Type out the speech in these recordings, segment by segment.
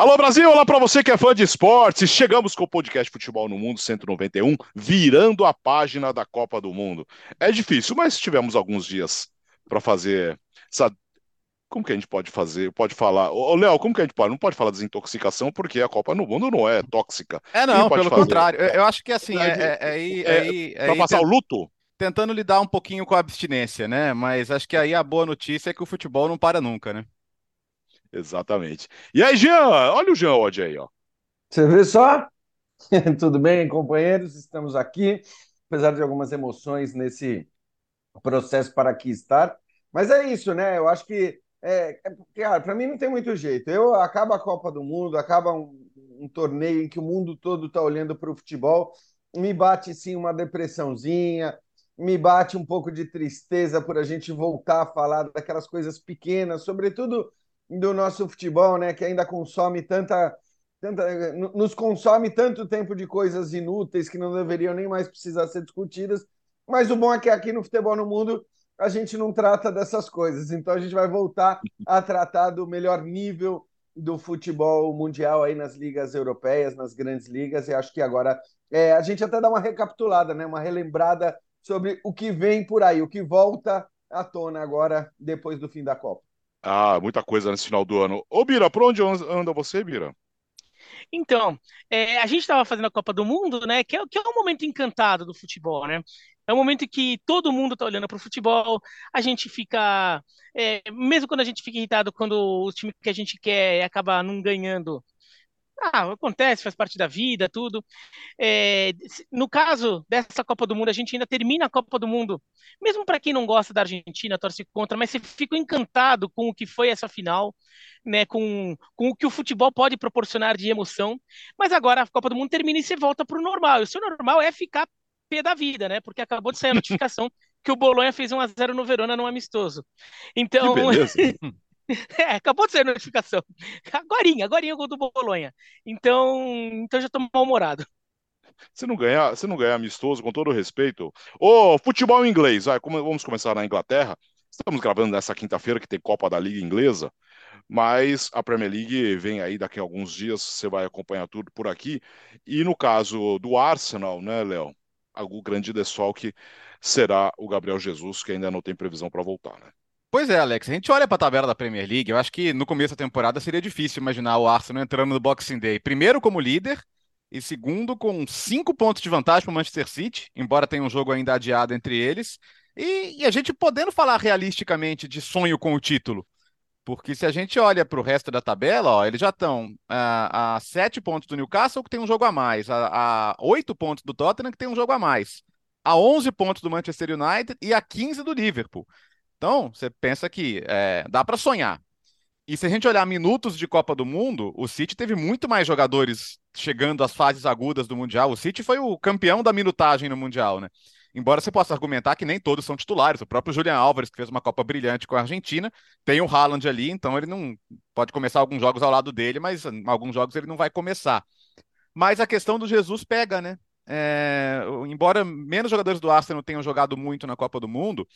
Alô Brasil, olá para você que é fã de esportes. Chegamos com o podcast Futebol no Mundo 191, virando a página da Copa do Mundo. É difícil, mas tivemos alguns dias para fazer essa como que a gente pode fazer? Pode falar. Ô, Léo, como que a gente pode? Não pode falar desintoxicação porque a Copa no Mundo não é tóxica. É, não, pelo fazer? contrário. Eu, acho que assim, é, é, é, é, para passar o luto? Tentando lidar um pouquinho com a abstinência, né? Mas acho que aí a boa notícia é que o futebol não para nunca, né? Exatamente. E aí, Jean? Olha o Jean hoje aí, ó. Você vê só? Tudo bem, companheiros? Estamos aqui, apesar de algumas emoções nesse processo para aqui estar. Mas é isso, né? Eu acho que, é, é cara, para mim não tem muito jeito. Eu acaba a Copa do Mundo, acaba um, um torneio em que o mundo todo está olhando para o futebol, me bate sim uma depressãozinha, me bate um pouco de tristeza por a gente voltar a falar daquelas coisas pequenas, sobretudo do nosso futebol, né, que ainda consome tanta, tanta nos consome tanto tempo de coisas inúteis que não deveriam nem mais precisar ser discutidas. Mas o bom é que aqui no futebol no mundo a gente não trata dessas coisas. Então a gente vai voltar a tratar do melhor nível do futebol mundial aí nas ligas europeias, nas grandes ligas. E acho que agora é, a gente até dá uma recapitulada, né, uma relembrada sobre o que vem por aí, o que volta à tona agora depois do fim da Copa. Ah, muita coisa nesse final do ano. Ô, Bira, por onde anda você, Bira? Então, é, a gente estava fazendo a Copa do Mundo, né? Que é, que é um momento encantado do futebol, né? É um momento que todo mundo está olhando para o futebol, a gente fica. É, mesmo quando a gente fica irritado quando o time que a gente quer acaba não ganhando, ah, acontece, faz parte da vida, tudo. É, no caso dessa Copa do Mundo, a gente ainda termina a Copa do Mundo, mesmo para quem não gosta da Argentina, torce contra, mas você fica encantado com o que foi essa final, né, com, com o que o futebol pode proporcionar de emoção. Mas agora a Copa do Mundo termina e você volta para o normal. E o seu normal é ficar pé da vida, né? Porque acabou de sair a notificação que o Bolonha fez 1 a 0 no Verona no amistoso. Então. É, acabou de sair a notificação. Agorinha, agorinha gol do Bolonha. Então, então já tô mal-humorado. Se não ganhar, se não ganhar amistoso, com todo respeito. Ô, futebol inglês, vai, vamos começar na Inglaterra. Estamos gravando nessa quinta-feira que tem Copa da Liga Inglesa, mas a Premier League vem aí daqui a alguns dias, você vai acompanhar tudo por aqui. E no caso do Arsenal, né, Léo? O grande desfalque será o Gabriel Jesus, que ainda não tem previsão para voltar, né? Pois é, Alex. A gente olha para a tabela da Premier League. Eu acho que no começo da temporada seria difícil imaginar o Arsenal entrando no Boxing Day. Primeiro como líder e segundo com cinco pontos de vantagem para o Manchester City, embora tenha um jogo ainda adiado entre eles. E, e, a gente podendo falar realisticamente de sonho com o título. Porque se a gente olha para o resto da tabela, ó, eles já estão a, a sete pontos do Newcastle, que tem um jogo a mais, a, a oito pontos do Tottenham, que tem um jogo a mais, a 11 pontos do Manchester United e a 15 do Liverpool. Então, você pensa que é, dá para sonhar. E se a gente olhar minutos de Copa do Mundo, o City teve muito mais jogadores chegando às fases agudas do Mundial. O City foi o campeão da minutagem no Mundial, né? Embora você possa argumentar que nem todos são titulares. O próprio Julian Álvares, que fez uma Copa brilhante com a Argentina, tem o Haaland ali, então ele não pode começar alguns jogos ao lado dele, mas alguns jogos ele não vai começar. Mas a questão do Jesus pega, né? É, embora menos jogadores do Arsenal tenham jogado muito na Copa do Mundo,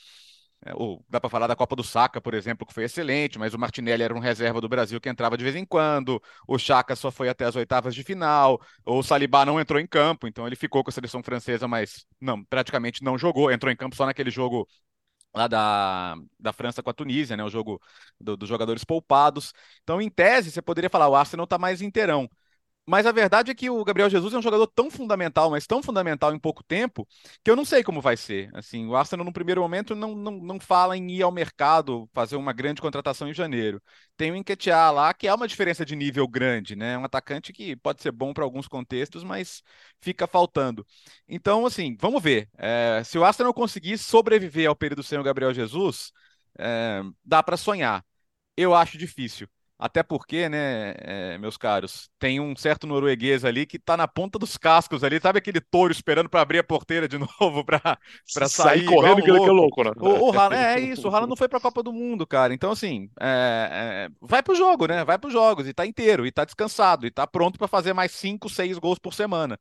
ou dá para falar da Copa do Saca, por exemplo, que foi excelente, mas o Martinelli era um reserva do Brasil que entrava de vez em quando, o Chaka só foi até as oitavas de final, o Salibá não entrou em campo, então ele ficou com a seleção francesa, mas não, praticamente não jogou, entrou em campo só naquele jogo lá da, da França com a Tunísia, né, o jogo do, dos jogadores poupados. Então, em tese, você poderia falar, o Arsenal está mais inteirão. Mas a verdade é que o Gabriel Jesus é um jogador tão fundamental, mas tão fundamental em pouco tempo, que eu não sei como vai ser. Assim, o Arsenal, no primeiro momento, não, não, não fala em ir ao mercado, fazer uma grande contratação em janeiro. Tem o Enquetear lá, que é uma diferença de nível grande, né? Um atacante que pode ser bom para alguns contextos, mas fica faltando. Então, assim, vamos ver. É, se o Arsenal conseguir sobreviver ao período sem o Gabriel Jesus, é, dá para sonhar. Eu acho difícil. Até porque, né, é, meus caros, tem um certo norueguês ali que tá na ponta dos cascos ali, sabe aquele touro esperando para abrir a porteira de novo para sair, sair correndo que ele é louco, né? O, o Haaland, é, é isso, o Haaland não foi para a Copa do Mundo, cara. Então assim, é, é, vai pro jogo, né? Vai pros jogos e tá inteiro, e tá descansado, e tá pronto para fazer mais cinco, seis gols por semana.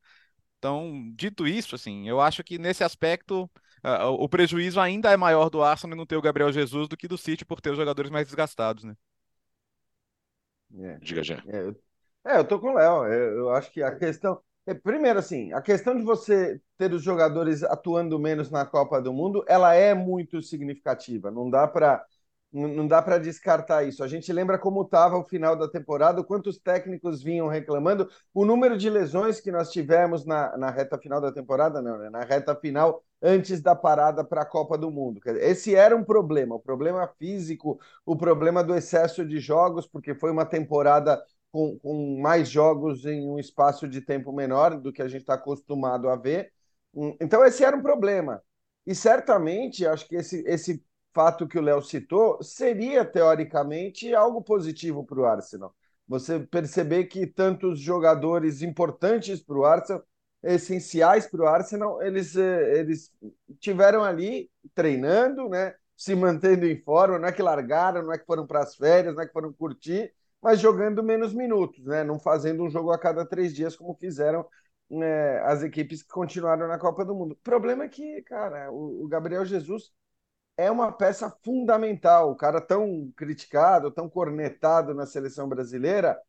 Então, dito isso, assim, eu acho que nesse aspecto uh, o prejuízo ainda é maior do Arsenal não ter o Gabriel Jesus do que do City por ter os jogadores mais desgastados, né? É. Diga já. É, eu, É, eu tô com o Léo. Eu, eu acho que a questão. é, Primeiro, assim, a questão de você ter os jogadores atuando menos na Copa do Mundo, ela é muito significativa. Não dá para não dá para descartar isso. A gente lembra como estava o final da temporada, quantos técnicos vinham reclamando, o número de lesões que nós tivemos na, na reta final da temporada, não, né? na reta final antes da parada para a Copa do Mundo. Esse era um problema, o problema físico, o problema do excesso de jogos, porque foi uma temporada com, com mais jogos em um espaço de tempo menor do que a gente está acostumado a ver. Hum, Então, esse era um problema. E certamente, acho que esse, esse fato que o Léo citou seria, teoricamente, algo positivo para o Arsenal. Você perceber que tantos jogadores importantes para o Arsenal, essenciais para o Arsenal, eles, eh, eles tiveram ali treinando, né? se mantendo em forma, não é que largaram, não é que foram para as férias, não é que foram curtir, mas jogando menos minutos, né? não fazendo um jogo a cada três dias como fizeram né, as equipes que continuaram na Copa do Mundo. O problema é que, cara, o, o Gabriel Jesus é uma peça fundamental. O cara tão criticado, tão cornetado na seleção brasileira,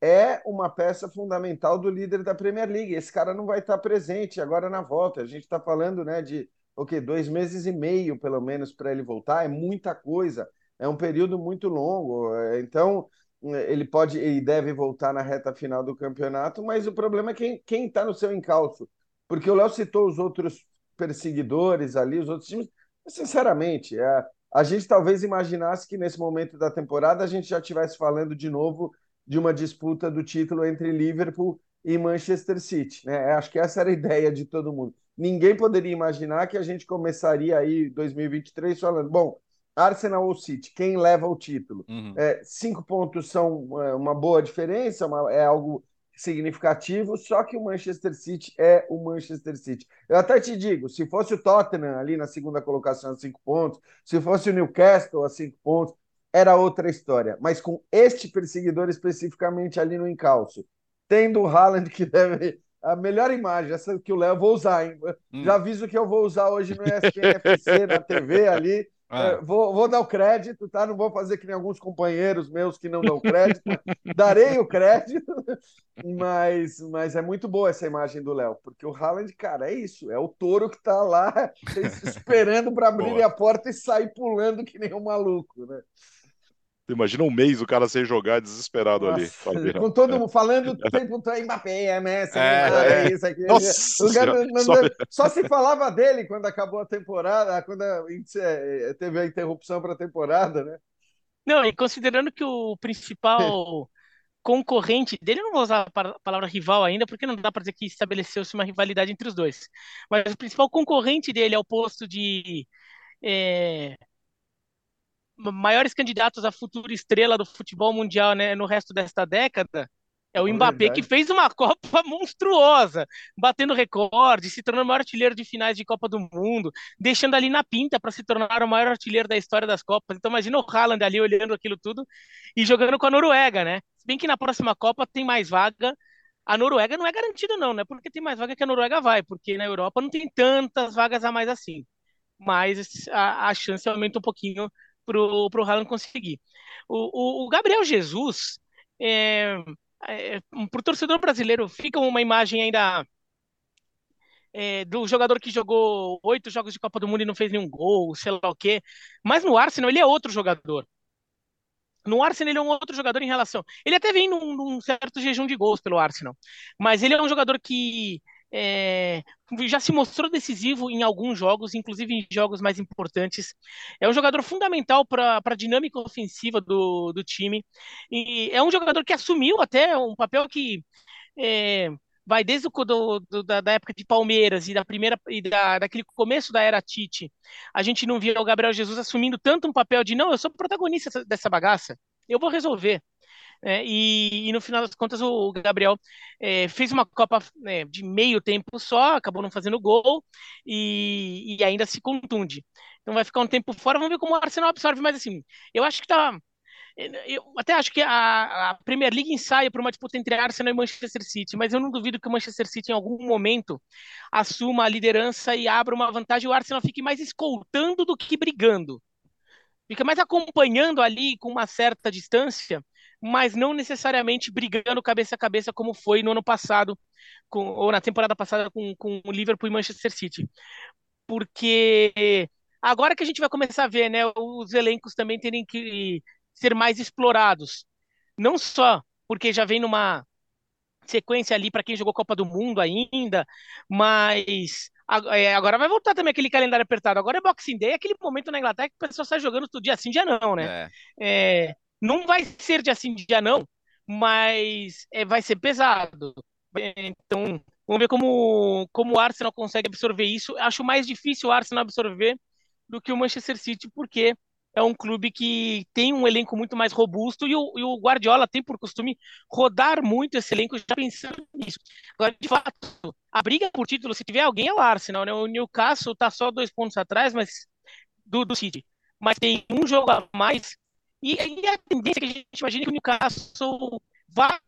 é uma peça fundamental do líder da Premier League. Esse cara não vai estar presente agora na volta. A gente está falando né, de o quê? dois meses e meio, pelo menos, para ele voltar. É muita coisa. É um período muito longo. É, Então, ele pode e deve voltar na reta final do campeonato, mas o problema é quem quem está no seu encalço. Porque o Léo citou os outros perseguidores ali, os outros times. Sinceramente, é, a gente talvez imaginasse que nesse momento da temporada a gente já estivesse falando de novo de uma disputa do título entre Liverpool e Manchester City, né? Acho que essa era a ideia de todo mundo. Ninguém poderia imaginar que a gente começaria aí 2023 falando, bom, Arsenal ou City, quem leva o título? Uhum. É, cinco pontos são é, uma boa diferença, uma- é algo significativo, só que o Manchester City é o Manchester City. Eu até te digo, se fosse o Tottenham ali na segunda colocação a cinco pontos, se fosse o Newcastle a cinco pontos, era outra história. Mas com este perseguidor especificamente ali no encalço, tendo o Haaland que deve a melhor imagem, essa que o Léo vou usar, hein? Hum. Já aviso que eu vou usar hoje no ESPN FC, na TV ali. Ah. É, vou, vou dar o crédito, tá? Não vou fazer que nem alguns companheiros meus que não dão crédito. Darei o crédito, mas, mas é muito boa essa imagem do Léo, porque o Haaland, cara, é isso, é o touro que tá lá esperando para abrir a porta e sair pulando que nem um maluco, né? Imagina um mês o cara sem jogar desesperado ali. Nossa, Fabiano. com todo mundo falando o tempo todo, Mbappé, é Messi, É, é é. isso aqui. Nossa O cara Senhora, não- só- só se falava dele quando acabou a temporada, quando a- teve a interrupção para a temporada, né? Não, e considerando que o principal concorrente dele, eu não vou usar a pa- palavra rival ainda, porque não dá para dizer que estabeleceu-se uma rivalidade entre os dois. Mas o principal concorrente dele ao posto de é, maiores candidatos a futura estrela do futebol mundial, né, no resto desta década, é o É Mbappé, que fez uma Copa monstruosa, batendo recorde, se tornando o maior artilheiro de finais de Copa do Mundo, deixando ali na pinta para se tornar o maior artilheiro da história das Copas. Então imagina o Haaland ali olhando aquilo tudo e jogando com a Noruega, né? Se bem que na próxima Copa tem mais vaga. A Noruega não é garantida não, né? Porque tem mais vaga que a Noruega vai, porque na Europa não tem tantas vagas a mais assim. Mas a, a chance aumenta um pouquinho pro, pro Haaland conseguir. O, o, o Gabriel Jesus, é, é, pro torcedor brasileiro, fica uma imagem ainda é, do jogador que jogou oito jogos de Copa do Mundo e não fez nenhum gol, sei lá o quê. Mas no Arsenal ele é outro jogador. No Arsenal ele é um outro jogador em relação. Ele até vem num, num certo jejum de gols pelo Arsenal, mas ele é um jogador que é, já se mostrou decisivo em alguns jogos, inclusive em jogos mais importantes. É um jogador fundamental para a dinâmica ofensiva do, do time. E é um jogador que assumiu até um papel que é, vai desde o, do, do, da, da, época de Palmeiras e da primeira e da, daquele começo da era Tite, a gente não via o Gabriel Jesus assumindo tanto um papel de não, eu sou protagonista dessa bagaça, eu vou resolver. É, e, e, no final das contas o Gabriel é, fez uma Copa né, de meio tempo só, acabou não fazendo gol e, e, ainda se contunde. Então vai ficar um tempo fora, vamos ver como o Arsenal absorve, mas assim, eu acho que tá. Eu até acho que a, a Premier League ensaia para uma disputa entre Arsenal e Manchester City, mas eu não duvido que o Manchester City em algum momento assuma a liderança e abra uma vantagem e o Arsenal fique mais escoltando do que brigando fica mais acompanhando ali com uma certa distância mas não necessariamente brigando cabeça a cabeça como foi no ano passado, com, ou na temporada passada com, com o Liverpool e Manchester City. Porque agora que a gente vai começar a ver né, os elencos também terem que ser mais explorados. Não só porque já vem numa sequência ali para quem jogou Copa do Mundo ainda, mas é, agora vai voltar também aquele calendário apertado. Agora é Boxing Day, aquele momento na Inglaterra que o pessoal sai jogando todo dia sim, dia não, né? É. É, não vai ser dia sim, dia não, mas é, vai ser pesado. Então, vamos ver como, como o Arsenal consegue absorver isso. Acho mais difícil o Arsenal absorver do que o Manchester City, porque é um clube que tem um elenco muito mais robusto e o, e o, Guardiola tem por costume rodar muito esse elenco já pensando nisso. Agora, de fato, a briga por título, se tiver alguém, é o Arsenal, né? O Newcastle está só dois pontos atrás mas do, do City, mas tem um jogo a mais e, e a tendência é que a gente imagina que o Newcastle vá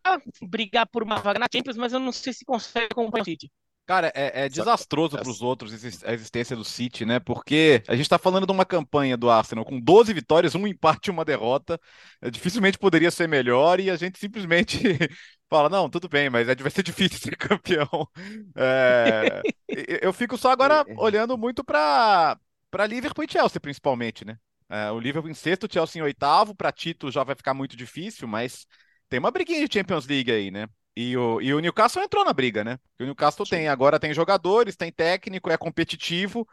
brigar por uma vaga na Champions, mas eu não sei se consegue acompanhar o City. Cara, é, é desastroso para os outros a existência do City, né? Porque a gente está falando de uma campanha do Arsenal com 12 vitórias, um empate e uma derrota. É, dificilmente poderia ser melhor e a gente simplesmente fala: não, tudo bem, mas vai ser difícil ser campeão. É, eu fico só agora é, é. olhando muito para Liverpool e Chelsea, principalmente, né? É, o Liverpool em sexto, o Chelsea em oitavo. Para título já vai ficar muito difícil, mas tem uma briguinha de Champions League aí, né? E o, e o Newcastle entrou na briga, né? O Newcastle Sim. tem agora tem jogadores, tem técnico, é competitivo.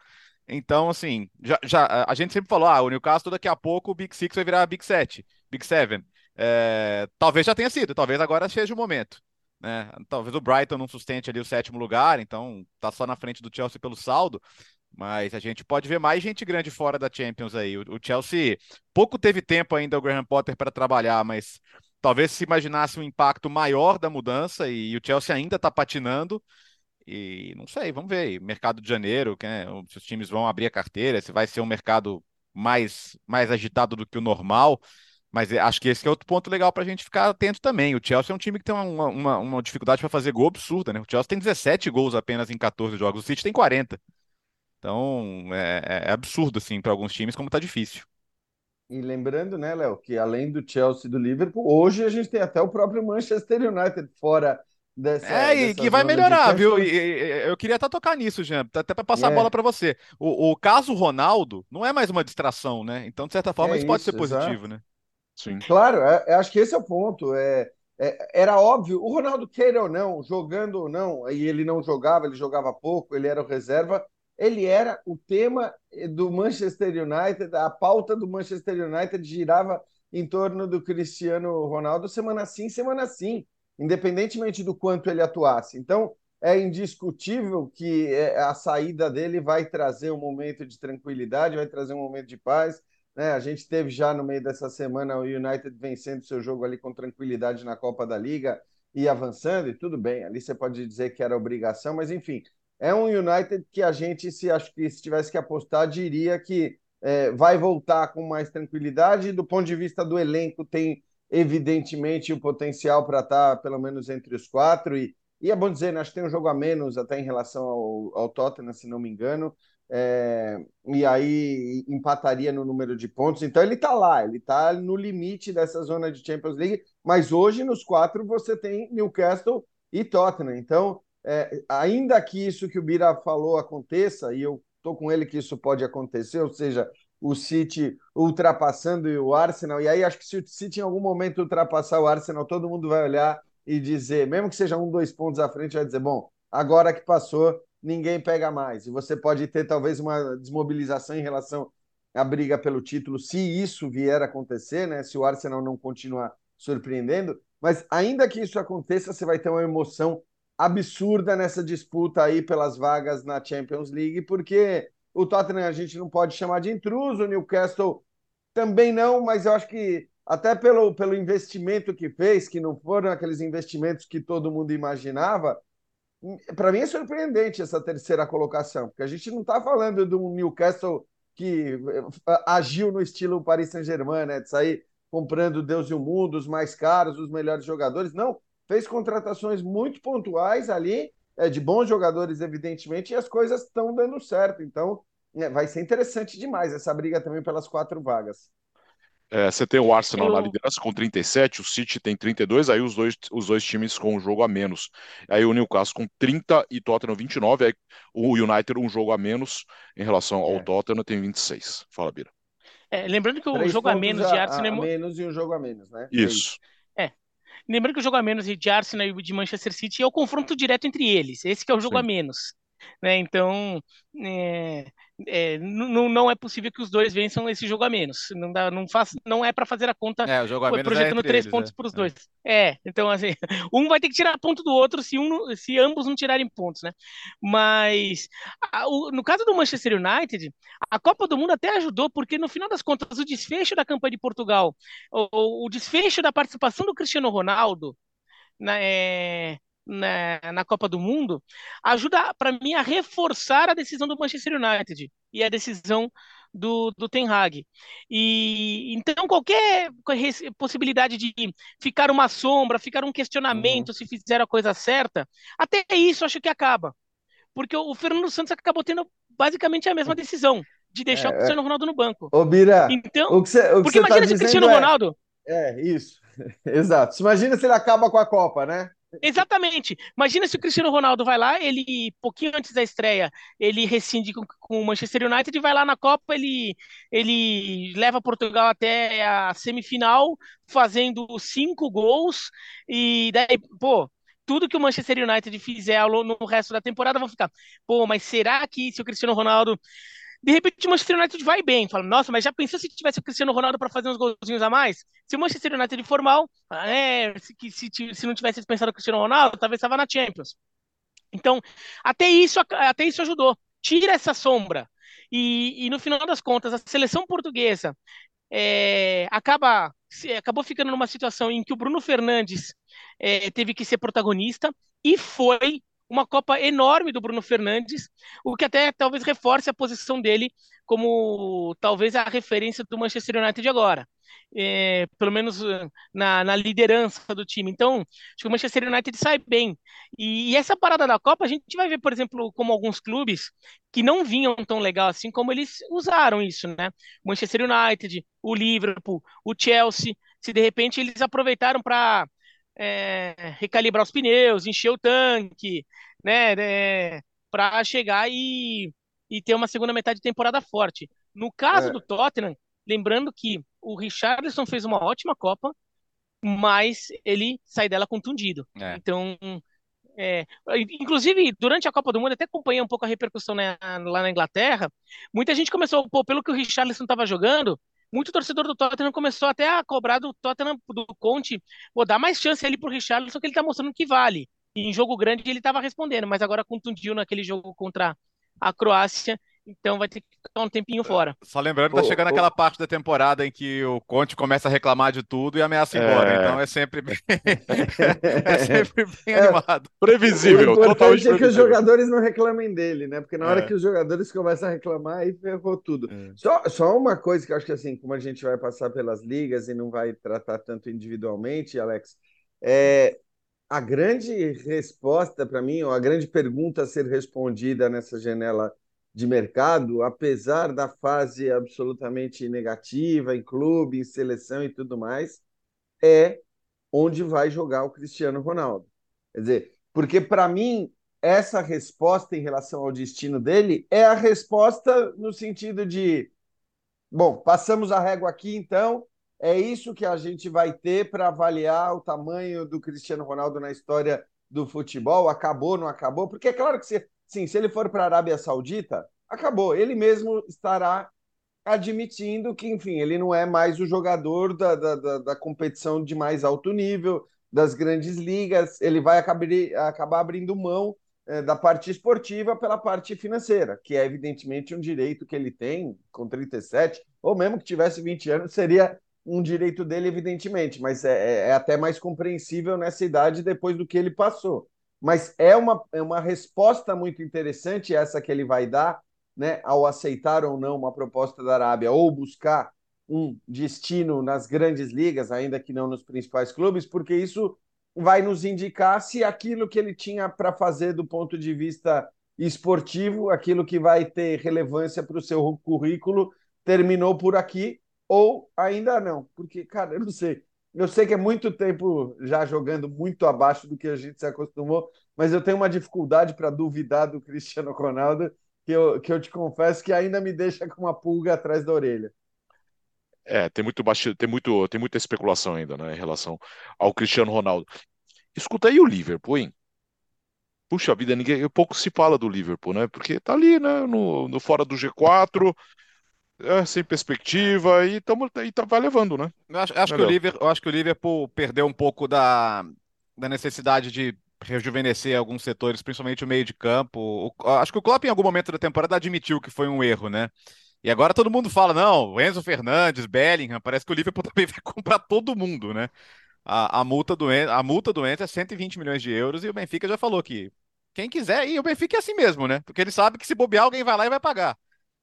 Então, assim, já, já a gente sempre falou: ah, o Newcastle daqui a pouco o Big Six vai virar Big Sete, Big Seven. É, talvez já tenha sido, talvez agora seja o momento. Né? Talvez o Brighton não sustente ali o sétimo lugar, então tá só na frente do Chelsea pelo saldo. Mas a gente pode ver mais gente grande fora da Champions aí. O, Chelsea pouco teve tempo ainda o Graham Potter para trabalhar, mas talvez se imaginasse um impacto maior da mudança e o Chelsea ainda está patinando. E não sei, vamos ver. Mercado de janeiro, né, se os times vão abrir a carteira, se vai ser um mercado mais, mais agitado do que o normal. Mas acho que esse é outro ponto legal para a gente ficar atento também. O Chelsea é um time que tem uma, uma, uma dificuldade para fazer gol absurda, né? O Chelsea tem 17 gols apenas em 14 jogos, o City tem 40. Então é, é, é absurdo, assim, para alguns times, como está difícil. E lembrando, né, Léo, que além do Chelsea e do Liverpool, hoje a gente tem até o próprio Manchester United fora dessa. É, e que vai melhorar, viu? E, e, eu queria até tocar nisso, Jean, até para passar é. a bola para você. O, o, caso Ronaldo não é mais uma distração, né? Então, de certa forma, é isso pode ser positivo, exato. né? Sim. Claro, é, acho que esse é o ponto. É, é, era óbvio, o Ronaldo, queira ou não, jogando ou não, e ele não jogava, ele jogava pouco, ele era o reserva, ele era o tema do Manchester United, a pauta do Manchester United girava em torno do Cristiano Ronaldo semana sim, semana sim, independentemente do quanto ele atuasse. Então, é indiscutível que é, a saída dele vai trazer um momento de tranquilidade, vai trazer um momento de paz. Né? A gente teve já no meio dessa semana o United vencendo seu jogo ali com tranquilidade na Copa da Liga e avançando, e tudo bem, ali você pode dizer que era obrigação, mas enfim, é um United que a gente, se acho que se tivesse que apostar, diria que é, vai voltar com mais tranquilidade. Do ponto de vista do elenco, tem evidentemente o potencial para estar tá, pelo menos entre os quatro. E, e é bom dizer, né, acho que tem um jogo a menos até em relação ao, ao Tottenham, se não me engano. É, e aí empataria no número de pontos. Então ele está lá, ele está no limite dessa zona de Champions League. Mas hoje nos quatro você tem Newcastle e Tottenham. Então é, ainda que isso que o Bira falou aconteça, e eu estou com ele que isso pode acontecer, ou seja, o City ultrapassando o Arsenal, e aí acho que se o City em algum momento ultrapassar o Arsenal, todo mundo vai olhar e dizer, mesmo que seja um, dois pontos à frente, vai dizer, bom, agora que passou, ninguém pega mais. E você pode ter talvez uma desmobilização em relação à briga pelo título, se isso vier a acontecer, né? Se o Arsenal não continuar surpreendendo, mas ainda que isso aconteça, você vai ter uma emoção absurda nessa disputa aí pelas vagas na Champions League, porque o Tottenham a gente não pode chamar de intruso, o Newcastle também não, mas eu acho que até pelo, pelo investimento que fez, que não foram aqueles investimentos que todo mundo imaginava, para mim é surpreendente essa terceira colocação, porque a gente não está falando de um Newcastle que eh, agiu no estilo Paris Saint-Germain, né? De sair comprando Deus e o mundo, os mais caros, os melhores jogadores. Não, fez contratações muito pontuais ali, é, de bons jogadores, evidentemente, e as coisas estão dando certo. Então, é, vai ser interessante demais essa briga também pelas quatro vagas. É, você tem o Arsenal eu... na liderança com 37, o City tem 32, aí os dois, os dois times com um jogo a menos. Aí o Newcastle com 30 e Tottenham 29, aí o United um jogo a menos em relação ao é. Tottenham tem 26. Fala, Bira. É, lembrando que o Três jogo a menos de Arsenal... A, a menos e um jogo a menos, né? Isso. É. Lembrando que o jogo a menos de Arsenal e de Manchester City é o confronto direto entre eles. Esse que é o jogo Sim. a menos. Né? Então, é, é, não, não é possível que os dois vençam esse jogo a menos. Não, dá, não, faz, não é para fazer a conta é, o jogo a é projetando é três eles, pontos para os dois. É. então assim, um vai ter que tirar ponto do outro se, um, se ambos não tirarem pontos, né? Mas a, o, no caso do Manchester United, a Copa do Mundo até ajudou, porque no final das contas, o desfecho da campanha de Portugal, o, o desfecho da participação do Cristiano Ronaldo, na, é, na, na Copa do Mundo, ajuda para mim a reforçar a decisão do Manchester United e a decisão do, do Ten Hag. E então qualquer possibilidade de ficar uma sombra, ficar um questionamento uhum. se fizer a coisa certa, até isso acho que acaba. Porque o Fernando Santos acabou tendo basicamente a mesma decisão de deixar é, o Cristiano Ronaldo no banco. Ô, Bira, então, o que cê, o que porque imagina tá se o Cristiano é, Ronaldo. É, isso. Exato. Imagina se ele acaba com a Copa, né? Exatamente. Imagina se o Cristiano Ronaldo vai lá, ele, pouquinho antes da estreia, ele rescinde com, com o Manchester United e vai lá na Copa, ele, ele leva Portugal até a semifinal, fazendo cinco gols, e daí, pô, tudo que o Manchester United fizer no resto da temporada vão ficar, pô, mas será que se o Cristiano Ronaldo de repente o Manchester United vai bem, fala, nossa, mas já pensou se tivesse o Cristiano Ronaldo para fazer uns golzinhos a mais? Se o Manchester United for mal, é, se, se, se não tivesse dispensado o Cristiano Ronaldo, talvez estava na Champions. Então, até isso, até isso ajudou. Tira essa sombra. E, e no final das contas, a seleção portuguesa é, acaba acabou ficando numa situação em que o Bruno Fernandes é, teve que ser protagonista e foi uma Copa enorme do Bruno Fernandes, o que até talvez reforce a posição dele como talvez a referência do Manchester United agora. É, pelo menos eh, na, na, liderança do time. Então, acho que o Manchester United sai bem. E, e, essa parada da Copa, a gente vai ver, por exemplo, como alguns clubes que não vinham tão legal assim, como eles usaram isso, né? O Manchester United, o Liverpool, o Chelsea, se de repente eles aproveitaram para é, recalibrar os pneus, encher o tanque, né, né para chegar e, e ter uma segunda metade de temporada forte. No caso é. do Tottenham, lembrando que o Richardson fez uma ótima Copa, mas ele sai dela contundido. É. Então, é, inclusive, durante a Copa do Mundo, até acompanhei um pouco a repercussão né, lá na Inglaterra. Muita gente começou, pô, pelo que o Richarlison estava jogando, muito torcedor do Tottenham começou até a cobrar do Tottenham, do Conte, vou dar mais chance ali pro Richarlison, que ele tá mostrando que vale. Em jogo grande ele estava respondendo, mas agora contundiu naquele jogo contra a Croácia, então vai ter que ficar um tempinho fora. Só lembrando, tá chegando aquela parte da temporada em que o Conte começa a reclamar de tudo e ameaça ir embora. É... Então é sempre bem, é sempre bem é, animado. Previsível. O importante é que os jogadores não reclamem dele, né? Porque na hora é. que os jogadores começam a reclamar, aí ferrou tudo. É. Só, só uma coisa que eu acho que assim, como a gente vai passar pelas ligas e não vai tratar tanto individualmente, Alex, é, a grande resposta para mim, ou a grande pergunta a ser respondida nessa janela de mercado, apesar da fase absolutamente negativa em clube, em seleção e tudo mais, é onde vai jogar o Cristiano Ronaldo. Quer dizer, porque para mim essa resposta em relação ao destino dele é a resposta no sentido de bom, passamos a régua aqui então, é isso que a gente vai ter para avaliar o tamanho do Cristiano Ronaldo na história do futebol, acabou, não acabou? Porque é claro que se Sim, se ele for para a Arábia Saudita, acabou. Ele mesmo estará admitindo que, enfim, ele não é mais o jogador da, da, da, da competição de mais alto nível, das grandes ligas. Ele vai acabar, acabar abrindo mão é, da parte esportiva pela parte financeira, que é evidentemente um direito que ele tem com 37, ou mesmo que tivesse 20 anos, seria um direito dele, evidentemente, mas é, é, é até mais compreensível nessa idade depois do que ele passou mas é uma, é uma resposta muito interessante essa que ele vai dar, né, ao aceitar ou não uma proposta da Arábia ou buscar um destino nas grandes ligas, ainda que não nos principais clubes, porque isso vai nos indicar se aquilo que ele tinha para fazer do ponto de vista esportivo, aquilo que vai ter relevância para o seu currículo, terminou por aqui ou ainda não? Porque, cara, eu não sei. Eu sei que é muito tempo já jogando muito abaixo do que a gente se acostumou, mas eu tenho uma dificuldade para duvidar do Cristiano Ronaldo, que eu, que eu te confesso que ainda me deixa com uma pulga atrás da orelha. É, tem muito baixo, tem muito, tem muita especulação ainda, né, em relação ao Cristiano Ronaldo. Escuta aí o Liverpool, hein? Puxa vida, ninguém, pouco se fala do Liverpool, né? Porque tá ali, né, no, no fora do G4, é, sem perspectiva e, tamo, e tá, vai levando, né? Eu acho, acho que o Liverpool, acho que o Liverpool perdeu um pouco da, da necessidade de rejuvenescer alguns setores, principalmente o meio de campo. O, acho que o Klopp em algum momento da temporada admitiu que foi um erro, né? E agora todo mundo fala, não, Enzo Fernandes, Bellingham, parece que o Liverpool também vai comprar todo mundo, né? A, a, multa do, a multa do Enzo é 120 milhões de euros e o Benfica já falou que quem quiser, e o Benfica é assim mesmo, né? Porque ele sabe que se bobear, alguém vai lá e vai pagar.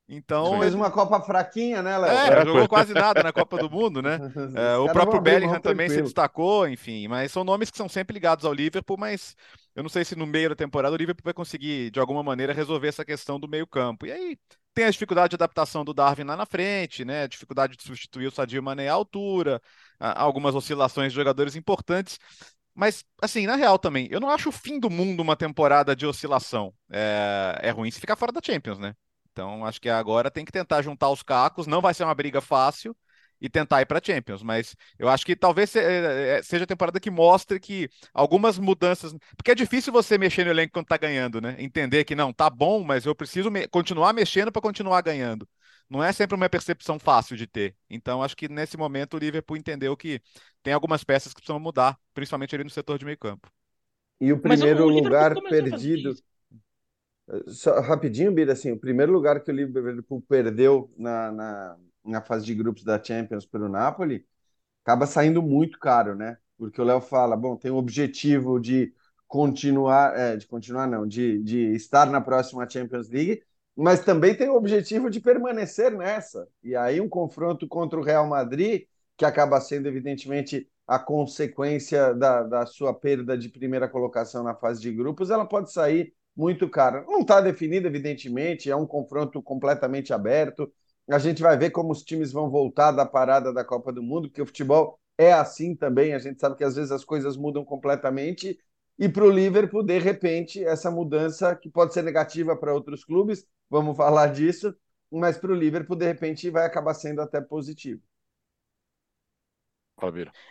Então. Fez uma Copa fraquinha, né, Léo? É, jogou quase nada na Copa do Mundo, né? É, o próprio Bellingham também se destacou, enfim. Mas são nomes que são sempre ligados ao Liverpool, mas eu não sei se no meio da temporada o Liverpool vai conseguir, de alguma maneira, resolver essa questão do meio-campo. E aí tem a dificuldade de adaptação do Darwin lá na frente, né? A dificuldade de substituir o Sadio Mané à altura, algumas oscilações de jogadores importantes. Mas, assim, na real também, eu não acho o fim do mundo uma temporada de oscilação. É, é ruim se ficar fora da Champions, né? Então, acho que agora tem que tentar juntar os cacos. Não vai ser uma briga fácil e tentar ir para Champions. Mas eu acho que talvez é, é, seja a temporada que mostre que algumas mudanças. Porque é difícil você mexer no elenco quando tá ganhando, né? Entender que não, tá bom, mas eu preciso me... continuar mexendo para continuar ganhando não é sempre uma percepção fácil de ter. Então, acho que nesse momento o Liverpool entendeu que tem algumas peças que precisam mudar, principalmente ali no setor de meio campo. E o primeiro o lugar perdido. Só, rapidinho, Bira, assim, o primeiro lugar que o Liverpool perdeu na, na, na fase de grupos da Champions para o Napoli acaba saindo muito caro, né? Porque o Léo fala, bom, tem o objetivo de continuar, é, de continuar não, de, de estar na próxima Champions League, mas também tem o objetivo de permanecer nessa. E aí um confronto contra o Real Madrid, que acaba sendo evidentemente a consequência da, da sua perda de primeira colocação na fase de grupos, ela pode sair muito cara. Não está definido, evidentemente, é um confronto completamente aberto. A gente vai ver como os times vão voltar da parada da Copa do Mundo, porque o futebol é assim também. A gente sabe que às vezes as coisas mudam completamente. E para o Liverpool, de repente, essa mudança que pode ser negativa para outros clubes, vamos falar disso, mas para o Liverpool, de repente, vai acabar sendo até positivo.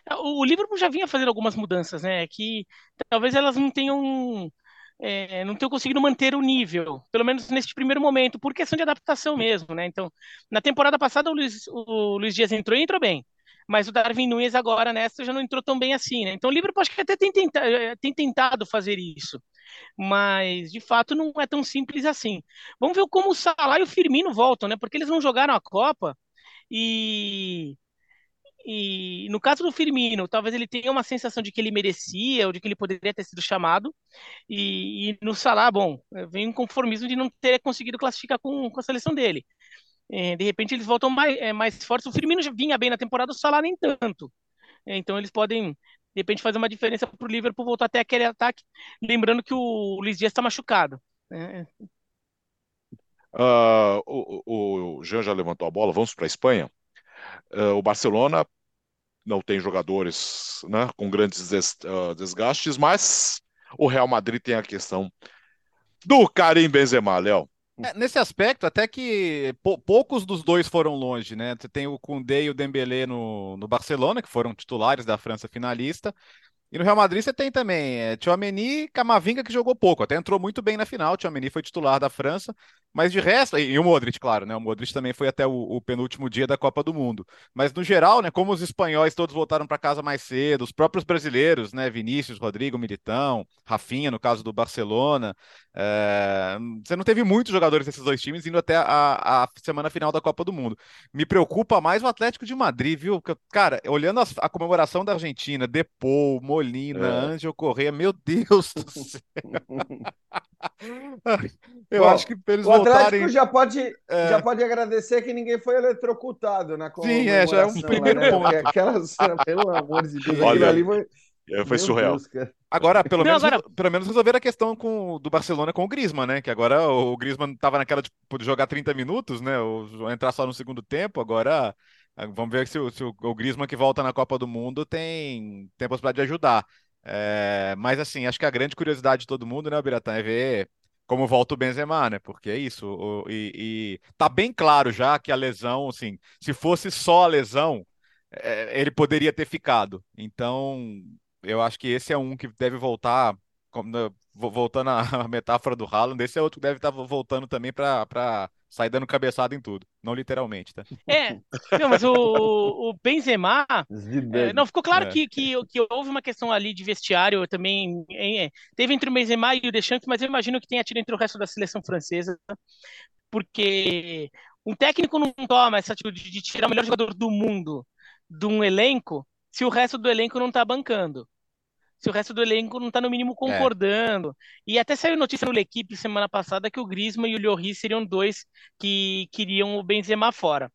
É, o Liverpool já vinha fazendo algumas mudanças, né? Que talvez elas não tenham é, não tenham conseguido manter o nível, pelo menos neste primeiro momento, por questão de adaptação mesmo, né? Então, na temporada passada o Luiz, o Luiz Dias entrou e entrou bem, mas o Darwin Nunes agora nessa já não entrou tão bem assim, né? Então o Liverpool acho que até tem, tenta, tem tentado fazer isso mas de fato não é tão simples assim. Vamos ver como o Salah e o Firmino voltam, né? Porque eles não jogaram a Copa e e no caso do Firmino, talvez ele tenha uma sensação de que ele merecia ou de que ele poderia ter sido chamado. E, e no Salah, bom, vem um conformismo de não ter conseguido classificar com, com a seleção dele. É, de repente eles voltam mais, é, mais fortes. O Firmino já vinha bem na temporada, o Salah nem tanto. É, então eles podem de repente fazer uma diferença para o Liverpool voltar até aquele ataque. Lembrando que o Luiz Dias está machucado. Né? Uh, o, o, Jean já levantou a bola, vamos para a Espanha. Uh, o Barcelona não tem jogadores né, com grandes des, uh, desgastes, mas o Real Madrid tem a questão do Karim Benzema, Léo. É, nesse aspecto, até que poucos dos dois foram longe, né? Você tem o Koundé e o Dembélé no, no Barcelona, que foram titulares da França finalista, e no Real Madrid você tem também é, Tchouameni Camavinga, que jogou pouco. Até entrou muito bem na final. Tchouameni foi titular da França. Mas de resto... E, e o Modric, claro, né? O Modric também foi até o, o, penúltimo dia da Copa do Mundo. Mas no geral, né? Como os espanhóis todos voltaram para casa mais cedo, os próprios brasileiros, né? Vinícius, Rodrigo, Militão, Rafinha, no caso do Barcelona. É... Você não teve muitos jogadores desses dois times indo até a, a semana final da Copa do Mundo. Me preocupa mais o Atlético de Madrid, viu? Cara, olhando a, a comemoração da Argentina, Depou, Molina, é. Ângelo Correia, meu Deus do céu. Eu Bom, acho que eles o Atlético já pode, é... já pode agradecer que ninguém foi eletrocutado na Sim, é, já é um primeiro né? ponto. Aquela cena, pelo amor de Deus, Olha, ali foi... É, foi surreal. Deus, agora, pelo, Não, menos, agora... pelo menos resolver a questão com, do Barcelona com o Griezmann, né? Que agora o Griezmann estava naquela de, de jogar 30 minutos, né? Ou entrar só no segundo tempo, agora Vamos ver se o, se o, Griezmann que volta na Copa do Mundo tem, tem a possibilidade de ajudar. É, mas assim, acho que a grande curiosidade de todo mundo, né, Biratã, é ver como volta o Benzema, né? Porque é isso. O, e, e, tá bem claro já que a lesão, assim, se fosse só a lesão, é, ele poderia ter ficado. Então, eu acho que esse é um que deve voltar, voltando à metáfora do Haaland, esse é outro que deve estar tá voltando também para sair dando cabeçada em tudo. Não literalmente, tá? É, não, mas o, o Benzema. É, não, ficou claro é. que, que, que houve uma questão ali de vestiário também. É, teve entre o Benzema e o Deschamps, mas eu imagino que tenha tido entre o resto da seleção francesa, porque um técnico não toma essa atitude de tirar o melhor jogador do mundo de um elenco se o resto do elenco não tá bancando se o resto do elenco não está no mínimo é. concordando. É. E até saiu notícia no L'Equipe semana passada que o Griezmann e o Lloris seriam dois que queriam o Benzema fora.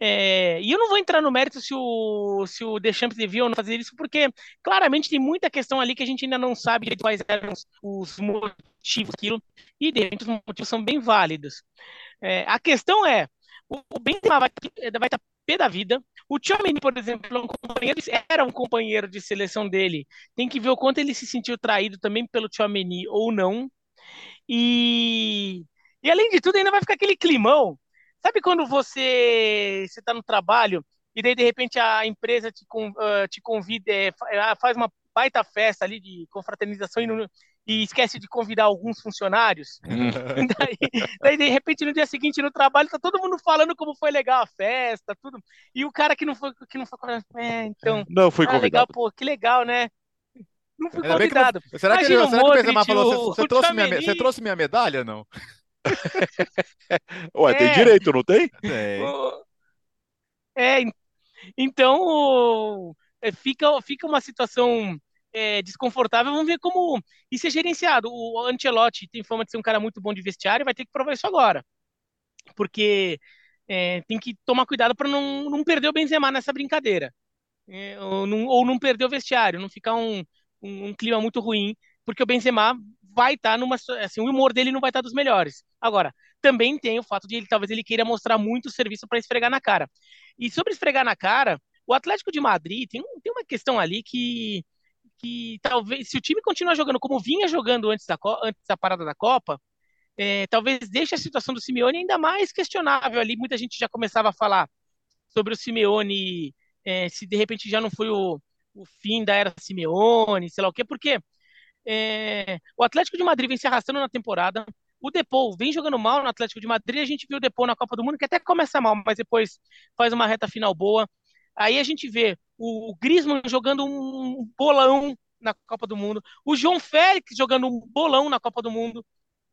É, e eu não vou entrar no mérito se o, se o Deschamps devia ou não fazer isso, porque claramente tem muita questão ali que a gente ainda não sabe quais eram os, os motivos daquilo, e de repente os motivos são bem válidos. É, a questão é, o, o Benzema vai, vai estar pé da vida. O Tchouameni, por exemplo, é um companheiro, era um companheiro de seleção dele. Tem que ver o quanto ele se sentiu traído também pelo Tchouameni ou não. E, e além de tudo, ainda vai ficar aquele climão. Sabe quando você está no trabalho e daí de repente a empresa te, uh, te convida, é, faz uma baita festa ali de confraternização e, não, e esquece de convidar alguns funcionários. Hum. daí, daí, de repente, no dia seguinte, no trabalho, tá todo mundo falando como foi legal a festa, tudo. E o cara que não foi, que não foi, é, então. Não foi ah, convidado. Legal, pô, que legal, né? Não fui convidado. Não... Será, Imagina que, ele, será que o Benzema falou, você, você, trouxe minha, você trouxe minha medalha, não? Ué, é. tem direito, não tem? Tem. É, então é, fica, fica uma situação é, desconfortável. Vamos ver como isso é gerenciado. O Ancelotti tem fama de ser um cara muito bom de vestiário, vai ter que provar isso agora. Porque é, tem que tomar cuidado para não, não perder o Benzema nessa brincadeira. É, ou, não, ou, não, perder o vestiário, não ficar um, um, um clima muito ruim, porque o Benzema vai estar tá numa. Assim, o humor dele não vai estar tá dos melhores. Agora, também tem o fato de ele talvez ele queira mostrar muito serviço para esfregar na cara. E sobre esfregar na cara, o Atlético de Madrid tem, tem uma questão ali que que talvez, se o time continuar jogando como vinha jogando antes da, antes da parada da Copa, é, talvez deixe a situação do Simeone ainda mais questionável ali. Muita gente já começava a falar sobre o Simeone, é, se de repente já não foi o, o fim da era Simeone, sei lá o quê, porque é, o Atlético de Madrid vem se arrastando na temporada. O Depou vem jogando mal no Atlético de Madrid. A gente viu o Depou na Copa do Mundo, que até começa mal, mas depois faz uma reta final boa. Aí a gente vê o Griezmann jogando um bolão na Copa do Mundo, o João Félix jogando um bolão na Copa do Mundo.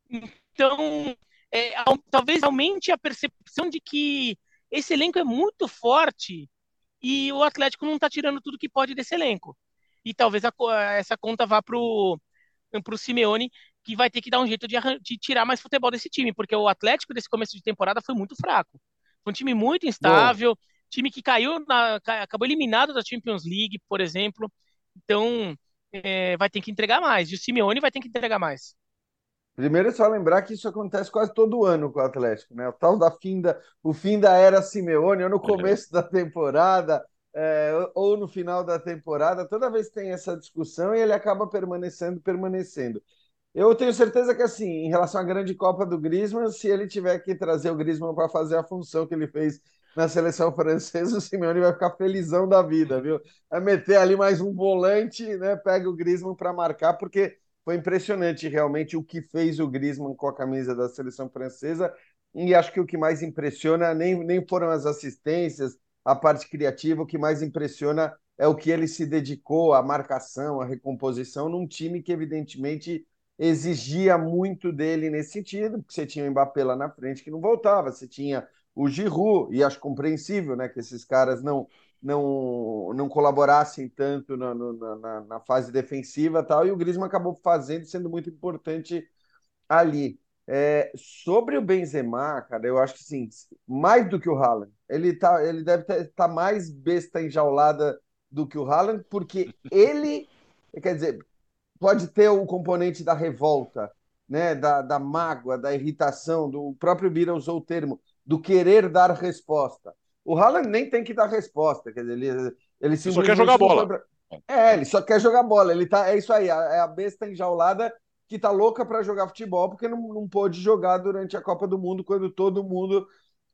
Então, é, talvez aumente a percepção de que esse elenco é muito forte e o Atlético não está tirando tudo que pode desse elenco. E talvez a, essa conta vá para o Simeone, que vai ter que dar um jeito de, de, tirar mais futebol desse time, porque o Atlético desse começo de temporada foi muito fraco. Foi um time muito instável. Time que caiu, na, acabou eliminado da Champions League, por exemplo. Então, é, vai ter que entregar mais. E o Simeone vai ter que entregar mais. Primeiro é só lembrar que isso acontece quase todo ano com o Atlético, né? O tal da fim da, o fim da era Simeone, ou no começo da temporada, é, ou no final da temporada, toda vez tem essa discussão e ele acaba permanecendo, permanecendo. Eu tenho certeza que, assim, em relação à grande Copa do Griezmann, se ele tiver que trazer o Griezmann para fazer a função que ele fez na seleção francesa, o Simeone vai ficar felizão da vida, viu? Vai meter ali mais um volante, né? Pega o Griezmann para marcar, porque foi impressionante realmente o que fez o Griezmann com a camisa da seleção francesa. E acho que o que mais impressiona nem, nem foram as assistências, a parte criativa, o que mais impressiona é o que ele se dedicou à marcação, à recomposição, num time que evidentemente exigia muito dele nesse sentido, porque você tinha o Mbappé lá na frente que não voltava, você tinha o Giroud, e acho compreensível né, que esses caras não, não, não colaborassem tanto na, na, na, fase defensiva tal, e o Griezmann acabou fazendo, sendo muito importante ali. É, sobre o Benzema, cara, eu acho que sim, mais do que o Haaland. Ele, tá, ele deve estar tá mais besta enjaulada do que o Haaland, porque ele, quer dizer, pode ter o componente da revolta, né, da, da mágoa, da irritação, do o próprio Bira usou o termo, do querer dar resposta. O Haaland nem tem que dar resposta, quer dizer, ele, ele só quer jogar bola. Pra... É, ele só quer jogar bola. Ele tá, é isso aí, é a besta enjaulada que tá louca para jogar futebol porque não, não pôde jogar durante a Copa do Mundo quando todo mundo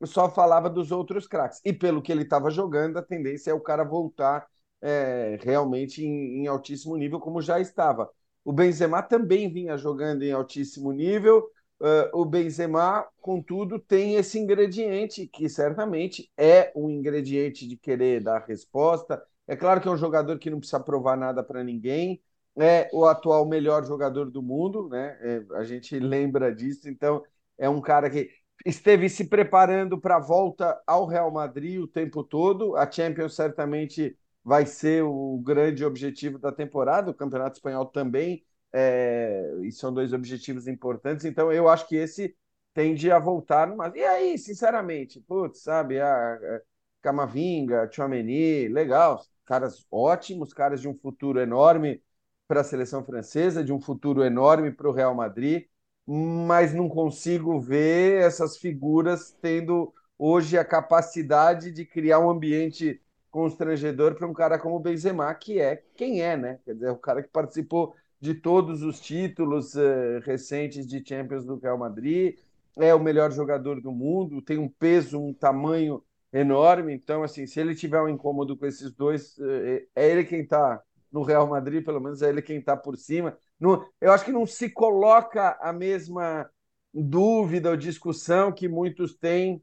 só falava dos outros craques. E pelo que ele estava jogando, a tendência é o cara voltar é, realmente em, em, altíssimo nível, como já estava. O Benzema também vinha jogando em altíssimo nível. Uh, o Benzema, contudo, tem esse ingrediente que certamente é um ingrediente de querer dar resposta. É claro que é um jogador que não precisa provar nada para ninguém. É o atual melhor jogador do mundo, né? É, a gente lembra disso. Então, é um cara que esteve se preparando para a volta ao Real Madrid o tempo todo. A Champions certamente vai ser o grande objetivo da temporada, o Campeonato Espanhol também, é, e são dois objetivos importantes, então eu acho que esse tende a voltar, mas e aí, sinceramente, putz, sabe, a, a Camavinga, Chouameni, legal, caras ótimos, caras de um futuro enorme para a seleção francesa, de um futuro enorme para o Real Madrid, mas não consigo ver essas figuras tendo hoje a capacidade de criar um ambiente constrangedor para um cara como o Benzema, que é quem é, né? Quer dizer, o cara que participou de todos os títulos uh, recentes de Champions do Real Madrid, é o melhor jogador do mundo, tem um peso, um tamanho enorme. Então, assim, se ele tiver um incômodo com esses dois, uh, é ele quem está no Real Madrid, pelo menos é ele quem está por cima. No, eu acho que não se coloca a mesma dúvida ou discussão que muitos têm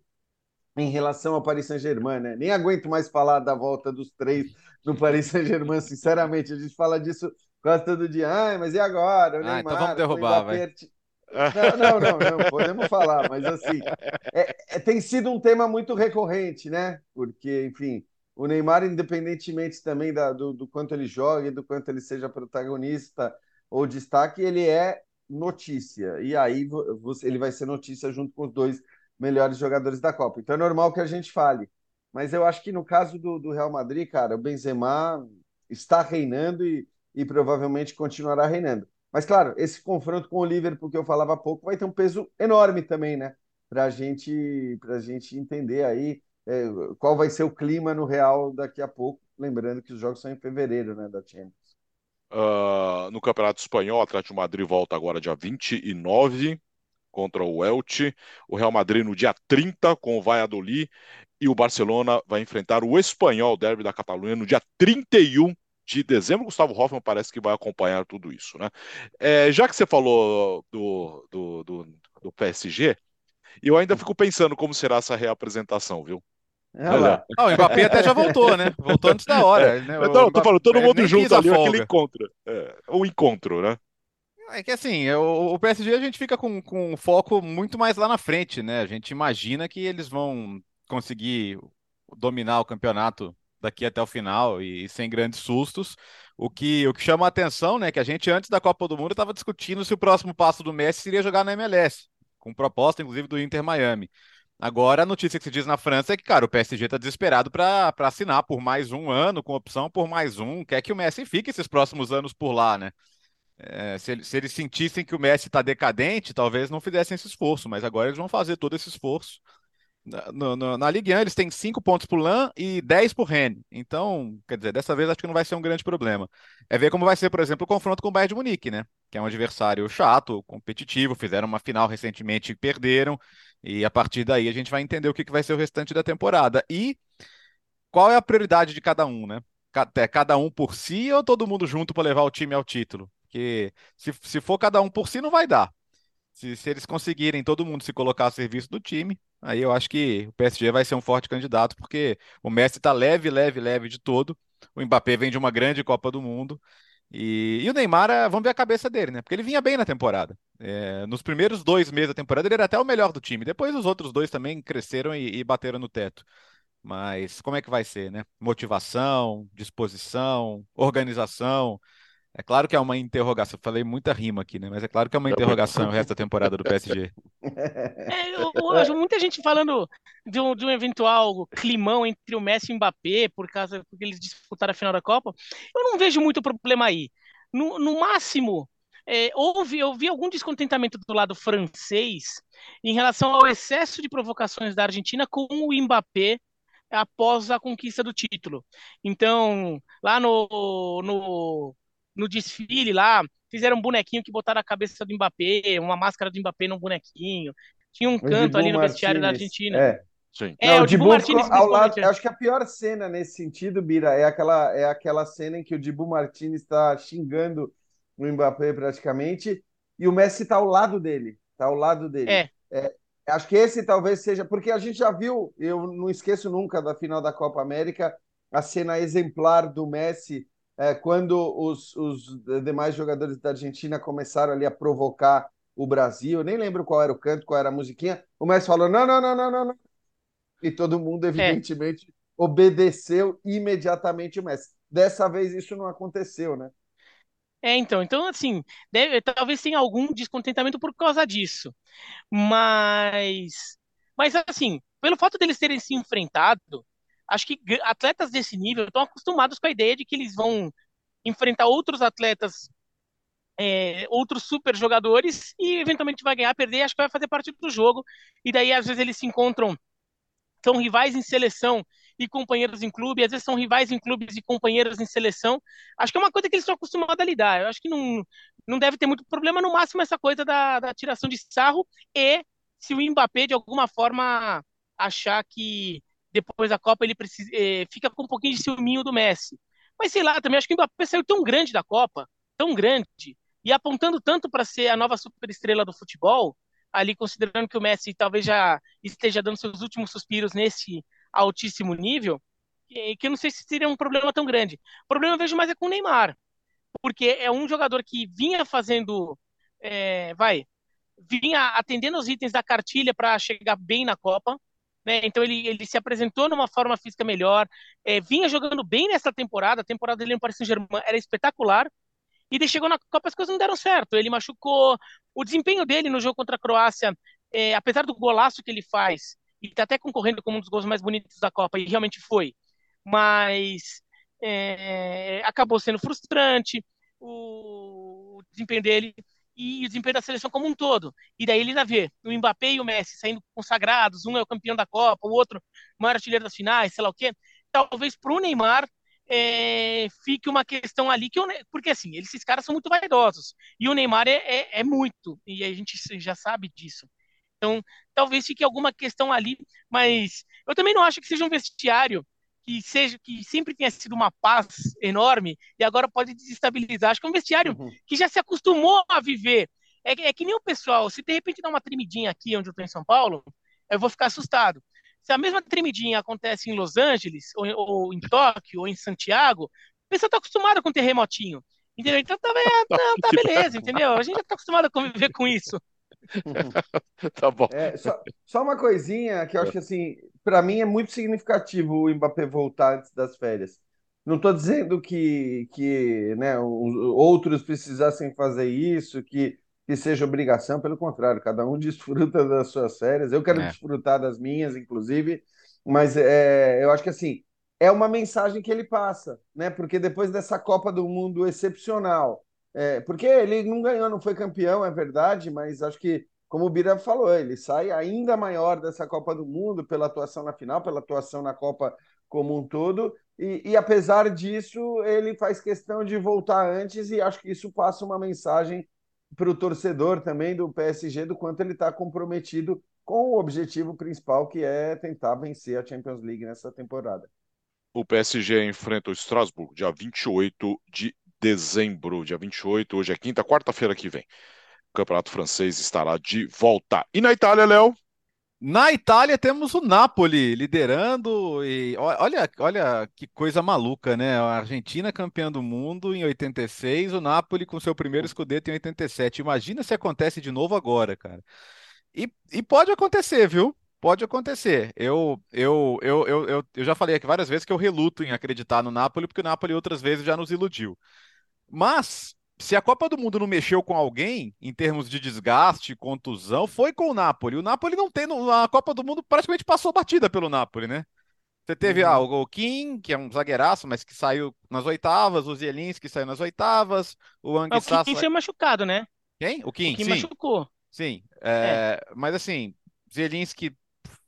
em relação ao Paris Saint-Germain, né? Nem aguento mais falar da volta dos três no Paris Saint-Germain, sinceramente. A gente fala disso quase todo dia. Ah, mas e agora? O ah, então vamos derrubar, vai. Não, não, não, não, podemos falar, mas assim, é, é, tem sido um tema muito recorrente, né? Porque, enfim, o Neymar, independentemente também da, do, do quanto ele joga e do quanto ele seja protagonista ou destaque, ele é notícia. E aí você, ele vai ser notícia junto com os dois melhores jogadores da Copa. Então é normal que a gente fale. Mas eu acho que no caso do, do Real Madrid, cara, o Benzema está reinando e, e provavelmente continuará reinando. Mas, claro, esse confronto com o Liverpool que eu falava há pouco vai ter um peso enorme também, né? Para gente, a gente entender aí é, qual vai ser o clima no Real daqui a pouco. Lembrando que os jogos são em fevereiro, né, da Champions. Uh, no Campeonato Espanhol, o Atlético Madrid volta agora dia 29 contra o Elche, o Real Madrid no dia 30 com o Valladolid e o Barcelona vai enfrentar o Espanhol, derby da Catalunha, no dia 31 de dezembro. Gustavo Hoffmann parece que vai acompanhar tudo isso, né? É, já que você falou do, do, do, do PSG, eu ainda fico pensando como será essa reapresentação, viu? Não, o Mbappé até já voltou, né? Voltou antes da hora. É, né? Então, tô falando, todo mundo junto ali, aquele encontro. É, o encontro, né? É que assim, o, o PSG a gente fica com, com foco muito mais lá na frente, né? A gente imagina que eles vão conseguir dominar o campeonato daqui até o final e, e sem grandes sustos. O que, o que chama a atenção, né, que a gente antes da Copa do Mundo estava discutindo se o próximo passo do Messi seria jogar na MLS, com proposta inclusive do Inter Miami. Agora, a notícia que se diz na França é que, cara, o PSG está desesperado para assinar por mais um ano, com opção por mais um. Quer que o Messi fique esses próximos anos por lá, né? É, se, se, eles sentissem que o Messi está decadente, talvez não fizessem esse esforço, mas agora eles vão fazer todo esse esforço. Na, na, na Ligue 1, eles têm 5 pontos por LAN e 10 por Rennes. Então, quer dizer, dessa vez acho que não vai ser um grande problema. É ver como vai ser, por exemplo, o confronto com o Bayern de Munique, né? Que é um adversário chato, competitivo, fizeram uma final recentemente e perderam. E a partir daí a gente vai entender o que, que vai ser o restante da temporada. E qual é a prioridade de cada um, né? É cada um por si ou todo mundo junto para levar o time ao título? Porque se, se for cada um por si, não vai dar. Se, se eles conseguirem todo mundo se colocar a serviço do time, aí eu acho que o PSG vai ser um forte candidato, porque o Messi está leve, leve, leve de todo. O Mbappé vem de uma grande Copa do Mundo. E, e, o Neymar, é, vamos ver a cabeça dele, né? Porque ele vinha bem na temporada. É, nos primeiros dois meses da temporada, ele era até o melhor do time. Depois os outros dois também cresceram e, e bateram no teto. Mas como é que vai ser, né? Motivação, disposição, organização. É claro que é uma interrogação. Falei muita rima aqui, né? Mas é claro que é uma interrogação o resto da temporada do PSG. É, eu, eu, muita gente falando de um, de um, eventual climão entre o Messi e o Mbappé por causa porque eles disputaram a final da Copa. Eu não vejo muito problema aí. No, no máximo, é, houve, eu vi algum descontentamento do lado francês em relação ao excesso de provocações da Argentina com o Mbappé após a conquista do título. Então, lá no, no, no desfile lá, fizeram um bonequinho que botaram a cabeça do Mbappé, uma máscara do Mbappé num bonequinho. Tinha um canto ali no vestiário da Argentina. É. Sim. É, Não, o Dibu Martinez ao lado, acho que a pior cena nesse sentido, Bira, é aquela, é aquela cena em que o Dibu Martinez está xingando o Mbappé praticamente e o Messi está ao lado dele, está ao lado dele. É. Acho que esse talvez seja, porque a gente já viu, eu não esqueço nunca da final da Copa América, a cena exemplar do Messi, é, quando os, os demais jogadores da Argentina começaram ali a provocar o Brasil, eu nem lembro qual era o canto, qual era a musiquinha, o Messi falou, não, não, não, não, não, não. E todo mundo, evidentemente, obedeceu imediatamente o Messi. Dessa vez isso não aconteceu, né? É, então, então assim, deve- talvez tenha algum descontentamento por causa disso. Mas, mas assim, pelo fato deles terem se enfrentado, acho que atletas desse nível estão acostumados com a ideia de que eles vão enfrentar outros atletas, é, outros super jogadores e eventualmente vai ganhar, perder, acho que vai fazer parte do jogo. E daí às vezes eles se encontram, são rivais em seleção e companheiros em clube, às vezes são rivais em clubes e companheiros em seleção. Acho que é uma coisa que eles estão acostumados a lidar. Eu acho que não, não deve ter muito problema, no máximo essa coisa da, da tiração de sarro e se o Mbappé de alguma forma achar que depois da Copa ele precisa, eh, fica com um pouquinho de ciúminho do Messi. Mas sei lá, também acho que o Mbappé saiu tão grande da Copa, tão grande, e apontando tanto para ser a nova superestrela do futebol, ali considerando que o Messi talvez já esteja dando seus últimos suspiros nesse altíssimo nível, que que eu não sei se seria um problema tão grande. O problema eu vejo mais é com o Neymar, porque é um jogador que vinha fazendo, é, vai, vinha atendendo os itens da cartilha para chegar bem na Copa, né? Então ele, ele se apresentou numa forma física melhor, é, vinha jogando bem nessa temporada, a temporada dele no Paris Saint-Germain era espetacular, e daí chegou na Copa as coisas não deram certo, ele machucou, o desempenho dele no jogo contra a Croácia, é, apesar do golaço que ele faz, e está até concorrendo como um dos gols mais bonitos da Copa, e realmente foi, mas é, acabou sendo frustrante o, o desempenho dele e o desempenho da seleção como um todo. E daí ele ainda vê o Mbappé e o Messi saindo consagrados, um é o campeão da Copa, o outro maior artilheiro das finais, sei lá o quê. Talvez para o Neymar é, fique uma questão ali que porque assim, esses caras são muito vaidosos e o Neymar é, é, é muito e a gente já sabe disso. Então, talvez fique alguma questão ali, mas eu também não acho que seja um vestiário que seja que sempre tenha sido uma paz enorme e agora pode desestabilizar. Acho que é um vestiário Uhum. que já se acostumou a viver. É, é que nem o pessoal, se de repente dá uma tremidinha aqui onde eu estou em São Paulo, eu vou ficar assustado. Se a mesma tremidinha acontece em Los Angeles, ou, ou em Tóquio, ou em Santiago, o pessoal está acostumado com terremotinho. Entendeu? Então tá, é, tá, tá beleza, entendeu? A gente já está acostumado a conviver com isso. Tá bom. É, só, só uma coisinha que eu acho que assim, para mim é muito significativo o Mbappé voltar antes das férias. Não estou dizendo que, que né, os outros precisassem fazer isso, que, que seja obrigação, pelo contrário, cada um desfruta das suas férias. Eu quero É. desfrutar das minhas, inclusive, mas é, eu acho que assim, é uma mensagem que ele passa, né? Porque depois dessa Copa do Mundo excepcional, é, porque ele não ganhou, não foi campeão, é verdade, mas acho que como o Bira falou, ele sai ainda maior dessa Copa do Mundo pela atuação na final, pela atuação na Copa como um todo. E, e, apesar disso, ele faz questão de voltar antes, e acho que isso passa uma mensagem para o torcedor também do PSG do quanto ele está comprometido com o objetivo principal, que é tentar vencer a Champions League nessa temporada. O PSG enfrenta o Strasbourg dia 28 de dezembro. Dia 28, hoje é quinta, quarta-feira que vem. O Campeonato Francês estará de volta. E na Itália, Léo? Na Itália temos o Napoli liderando e olha, olha que coisa maluca, né? A Argentina campeã do mundo em 86, o Napoli com seu primeiro escudeto em 87. Imagina se acontece de novo agora, cara. E, e pode acontecer, viu? Pode acontecer. Eu, eu, eu, eu, eu já falei aqui várias vezes que eu reluto em acreditar no Napoli, porque o Napoli outras vezes já nos iludiu. Mas se a Copa do Mundo não mexeu com alguém em termos de desgaste, contusão, foi com o Napoli. O Napoli não tem. A Copa do Mundo praticamente passou batida pelo Napoli, né? Você teve ah, o Kim, que é um zagueiraço, mas que saiu nas oitavas, o Zielinski que saiu nas oitavas, o Mas o Anguissa Kim foi machucado, né? Quem? O Kim, O Kim sim. machucou. Sim, é, mas assim, Zielinski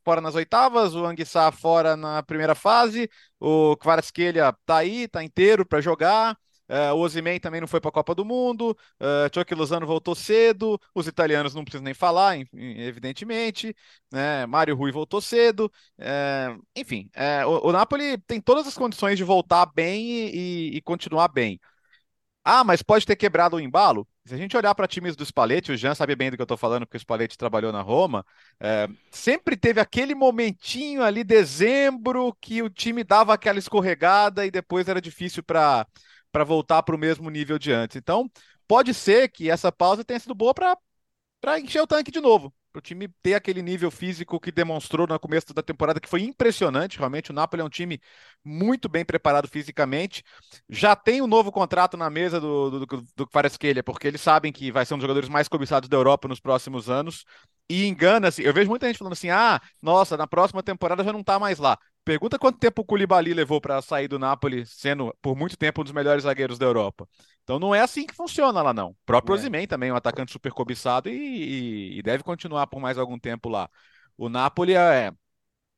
fora nas oitavas, o Anguissá fora na primeira fase, o Kvaratskhelia tá aí, tá inteiro para jogar. Uh, o Osimhen também não foi para a Copa do Mundo, uh, Lozano voltou cedo, os italianos não precisam nem falar, evidentemente, né? Mário Rui voltou cedo, uh, enfim, uh, o, o, Napoli tem todas as condições de voltar bem e, e, continuar bem. Ah, mas pode ter quebrado o embalo? Se a gente olhar para times do Spalletti, o Jean sabe bem do que eu estou falando, porque o Spalletti trabalhou na Roma, sempre teve aquele momentinho ali, dezembro, que o time dava aquela escorregada e depois era difícil para para voltar para o mesmo nível de antes. Então, pode ser que essa pausa tenha sido boa para encher o tanque de novo, para o time ter aquele nível físico que demonstrou no começo da temporada, que foi impressionante. Realmente, o Napoli é um time muito bem preparado fisicamente. Já tem um novo contrato na mesa do, do, do, do porque eles sabem que vai ser um dos jogadores mais cobiçados da Europa nos próximos anos. E engana-se. Eu vejo muita gente falando assim: ah, nossa, na próxima temporada já não está mais lá. Pergunta quanto tempo o Koulibaly levou para sair do Napoli, sendo por muito tempo um dos melhores zagueiros da Europa. Então não é assim que funciona lá, não. O próprio é. Osimhen também, um atacante super cobiçado e, e, e, deve continuar por mais algum tempo lá. O Napoli é.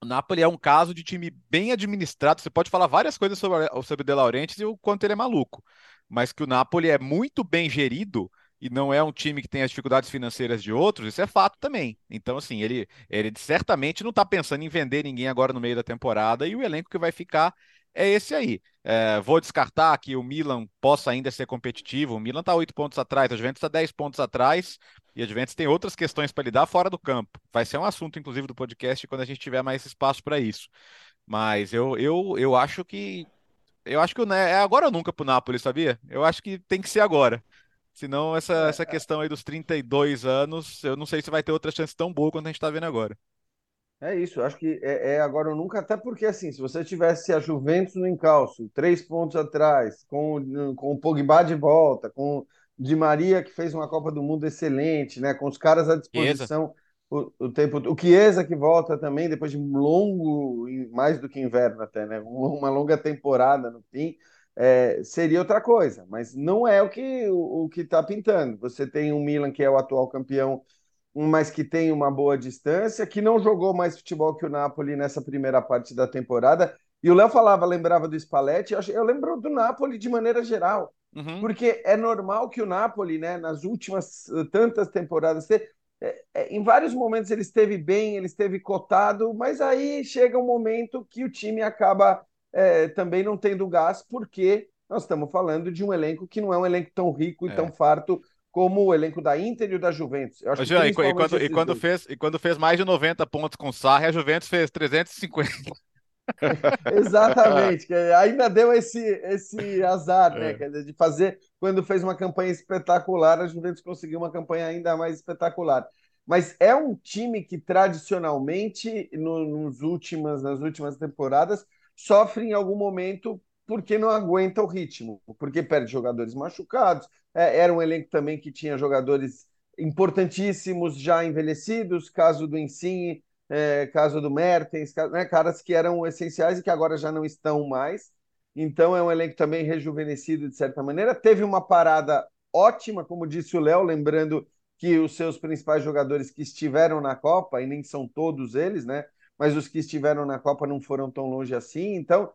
O Napoli é um caso de time bem administrado. Você pode falar várias coisas sobre, sobre o De Laurentiis e o quanto ele é maluco. Mas que o Napoli é muito bem gerido e não é um time que tem as dificuldades financeiras de outros, isso é fato também. Então, assim, ele, ele certamente não está pensando em vender ninguém agora no meio da temporada e o elenco que vai ficar é esse aí. É, vou descartar que o Milan possa ainda ser competitivo. O Milan está oito pontos atrás, a Juventus está dez pontos atrás e a Juventus tem outras questões para lidar fora do campo. Vai ser um assunto, inclusive, do podcast quando a gente tiver mais espaço para isso. Mas eu, eu, eu acho que. Eu acho que é agora ou nunca para o Napoli, sabia? Eu acho que tem que ser agora. Senão, essa, é, essa é. questão aí dos 32 anos, eu não sei se vai ter outra chance tão boa quanto a gente está vendo agora. É isso, acho que é, é, agora ou nunca, até porque assim, se você tivesse a Juventus no encalço, três pontos atrás, com, com o Pogba de volta, com Di Maria que fez uma Copa do Mundo excelente, né, com os caras à disposição o, o, tempo, o Chiesa que volta também depois de um longo, mais do que inverno até, né, uma longa temporada no fim, é, seria outra coisa, mas não é o que o, o que está pintando. Você tem um Milan que é o atual campeão, mas que tem uma boa distância, que não jogou mais futebol que o Napoli nessa primeira parte da temporada. E o Léo falava, lembrava do Spalletti, eu, eu lembro do Napoli de maneira geral, uhum. porque é normal que o Napoli, né, nas últimas eh, tantas temporadas, é, é, em vários momentos ele esteve bem, ele esteve cotado, mas aí chega um momento que o time acaba é, também não tendo gás, porque nós estamos falando de um elenco que não é um elenco tão rico e é. tão farto como o elenco da Inter e o da Juventus. Eu acho Jean, e, quando, e, quando fez, e quando fez mais de 90 pontos com o Sarri, a Juventus fez 350. Exatamente, ainda deu esse, esse azar, né? É. De fazer, quando fez uma campanha espetacular, a Juventus conseguiu uma campanha ainda mais espetacular. Mas é um time que tradicionalmente, no, nos últimas, nas últimas temporadas, sofre em algum momento porque não aguenta o ritmo, porque perde jogadores machucados. É, era um elenco também que tinha jogadores importantíssimos já envelhecidos, caso do Insigne, é, caso do Mertens, né, caras que eram essenciais e que agora já não estão mais. Então é um elenco também rejuvenescido de certa maneira. Teve uma parada ótima, como disse o Léo, lembrando que os seus principais jogadores que estiveram na Copa, e nem são todos eles, né? Mas os que estiveram na Copa não foram tão longe assim. Então,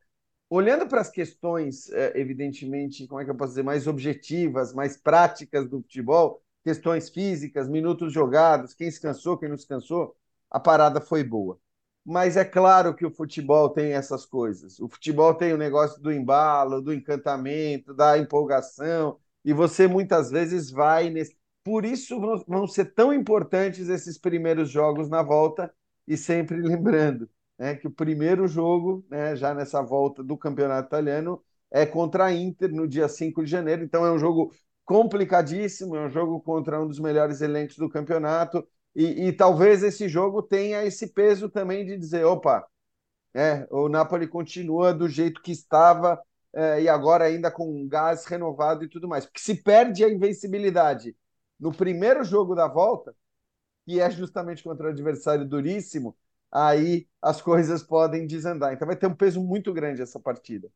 olhando para as questões, é, evidentemente, como é que eu posso dizer, mais objetivas, mais práticas do futebol, questões físicas, minutos jogados, quem se cansou, quem não se cansou, a parada foi boa. Mas é claro que o futebol tem essas coisas. O futebol tem o negócio do embalo, do encantamento, da empolgação, e você muitas vezes vai nesse. Por isso vão ser tão importantes esses primeiros jogos na volta, e sempre lembrando né, que o primeiro jogo, né, já nessa volta do campeonato italiano, é contra a Inter no dia 5 de janeiro. Então é um jogo complicadíssimo, é um jogo contra um dos melhores elencos do campeonato. E, e talvez esse jogo tenha esse peso também de dizer: opa, é, o Napoli continua do jeito que estava é, e agora ainda com gás renovado e tudo mais. Porque se perde a invencibilidade no primeiro jogo da volta, que é justamente contra um adversário duríssimo, aí as coisas podem desandar. Então vai ter um peso muito grande essa partida.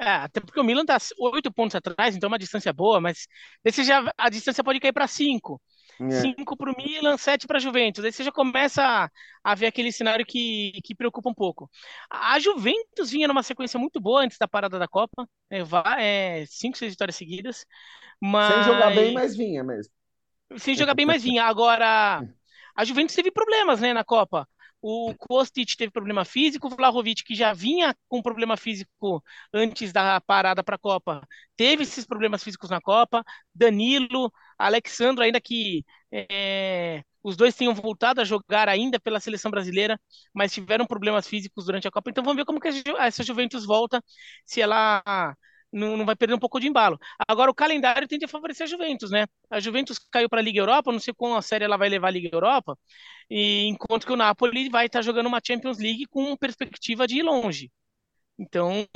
É, até porque o Milan está oito pontos atrás, então é uma distância boa, mas esse já, a distância pode cair para cinco. 5 para o Milan, 7 para a Juventus. Aí você já começa a, a, ver aquele cenário que, que preocupa um pouco. A Juventus vinha numa sequência muito boa antes da parada da Copa, é, é, cinco, seis vitórias seguidas. Mas... Sem jogar bem, mas vinha mesmo. Sem jogar bem, mas vinha. Agora, a Juventus teve problemas né, na Copa. O Kostic teve problema físico, o Vlahovic, que já vinha com problema físico antes da parada para a Copa, teve esses problemas físicos na Copa. Danilo, Alexandro, ainda que é, os dois tenham voltado a jogar ainda pela seleção brasileira, mas tiveram problemas físicos durante a Copa. Então vamos ver como que essa Juventus volta, se ela não, não vai perder um pouco de embalo. Agora, o calendário tende a favorecer a Juventus, né? A Juventus caiu para a Liga Europa, não sei qual a série ela vai levar a Liga Europa, e enquanto que o Napoli vai estar tá jogando uma Champions League com perspectiva de ir longe. Então,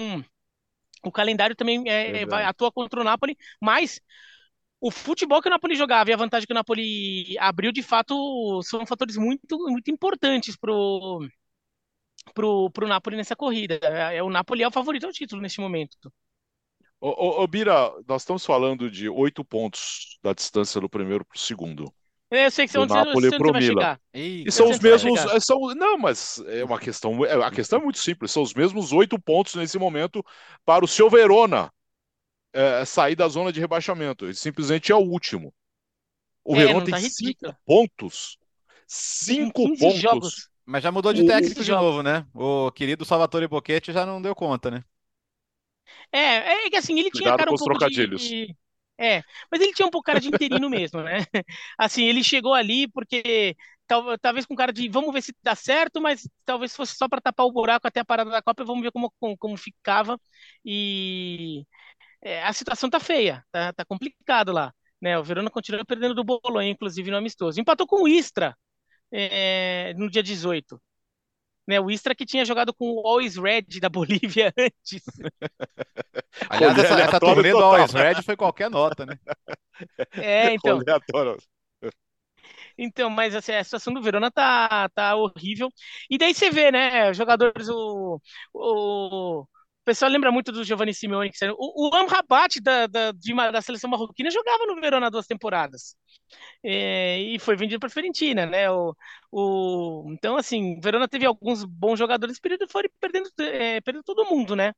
o calendário também é, é, vai, atua contra o Napoli, mas o futebol que o Napoli jogava e a vantagem que o Napoli abriu, de fato, são fatores muito, muito importantes pro pro, pro Napoli nessa corrida. É, é o Napoli é o favorito ao título neste momento. Ô, ô, ô, Bira, nós estamos falando de oito pontos da distância do primeiro para o segundo. É, eu sei que do Napoli para o Milan. E são os mesmos. São, não, mas é uma questão. É, a questão é muito simples. São os mesmos oito pontos nesse momento para o seu Verona é, sair da zona de rebaixamento. Ele simplesmente é o último. O é, Verona tem tá cinco pontos. Cinco pontos. Jogos. Mas já mudou de técnico de novo, né? O querido Salvatore Boquete já não deu conta, né? É, é que assim, ele Cuidado tinha cara um pouco de... É, mas ele tinha um pouco cara de interino mesmo, né? Assim, ele chegou ali porque tal, talvez com cara de vamos ver se dá certo, mas talvez fosse só para tapar o buraco até a parada da Copa, vamos ver como, como, como ficava. E é, a situação tá feia, tá, tá complicado lá. Né? O Verona continua perdendo do Bolonha, inclusive no amistoso. Empatou com o Istra é, no dia 18. Né, o Istra que tinha jogado com o Always Red da Bolívia antes. Aliás, essa, essa turnê do Always Red foi qualquer nota, né? É, então. Então, mas assim, a situação do Verona tá, tá horrível. E daí você vê, né, jogadores, o, o, o pessoal lembra muito do Giovanni Simeone. Que o, o Amrabat da, da, de, da seleção marroquina jogava no Verona duas temporadas é, e foi vendido para a Fiorentina, né? O, o, então, assim, Verona teve alguns bons jogadores, período foi perdendo, é, perdendo todo mundo, né?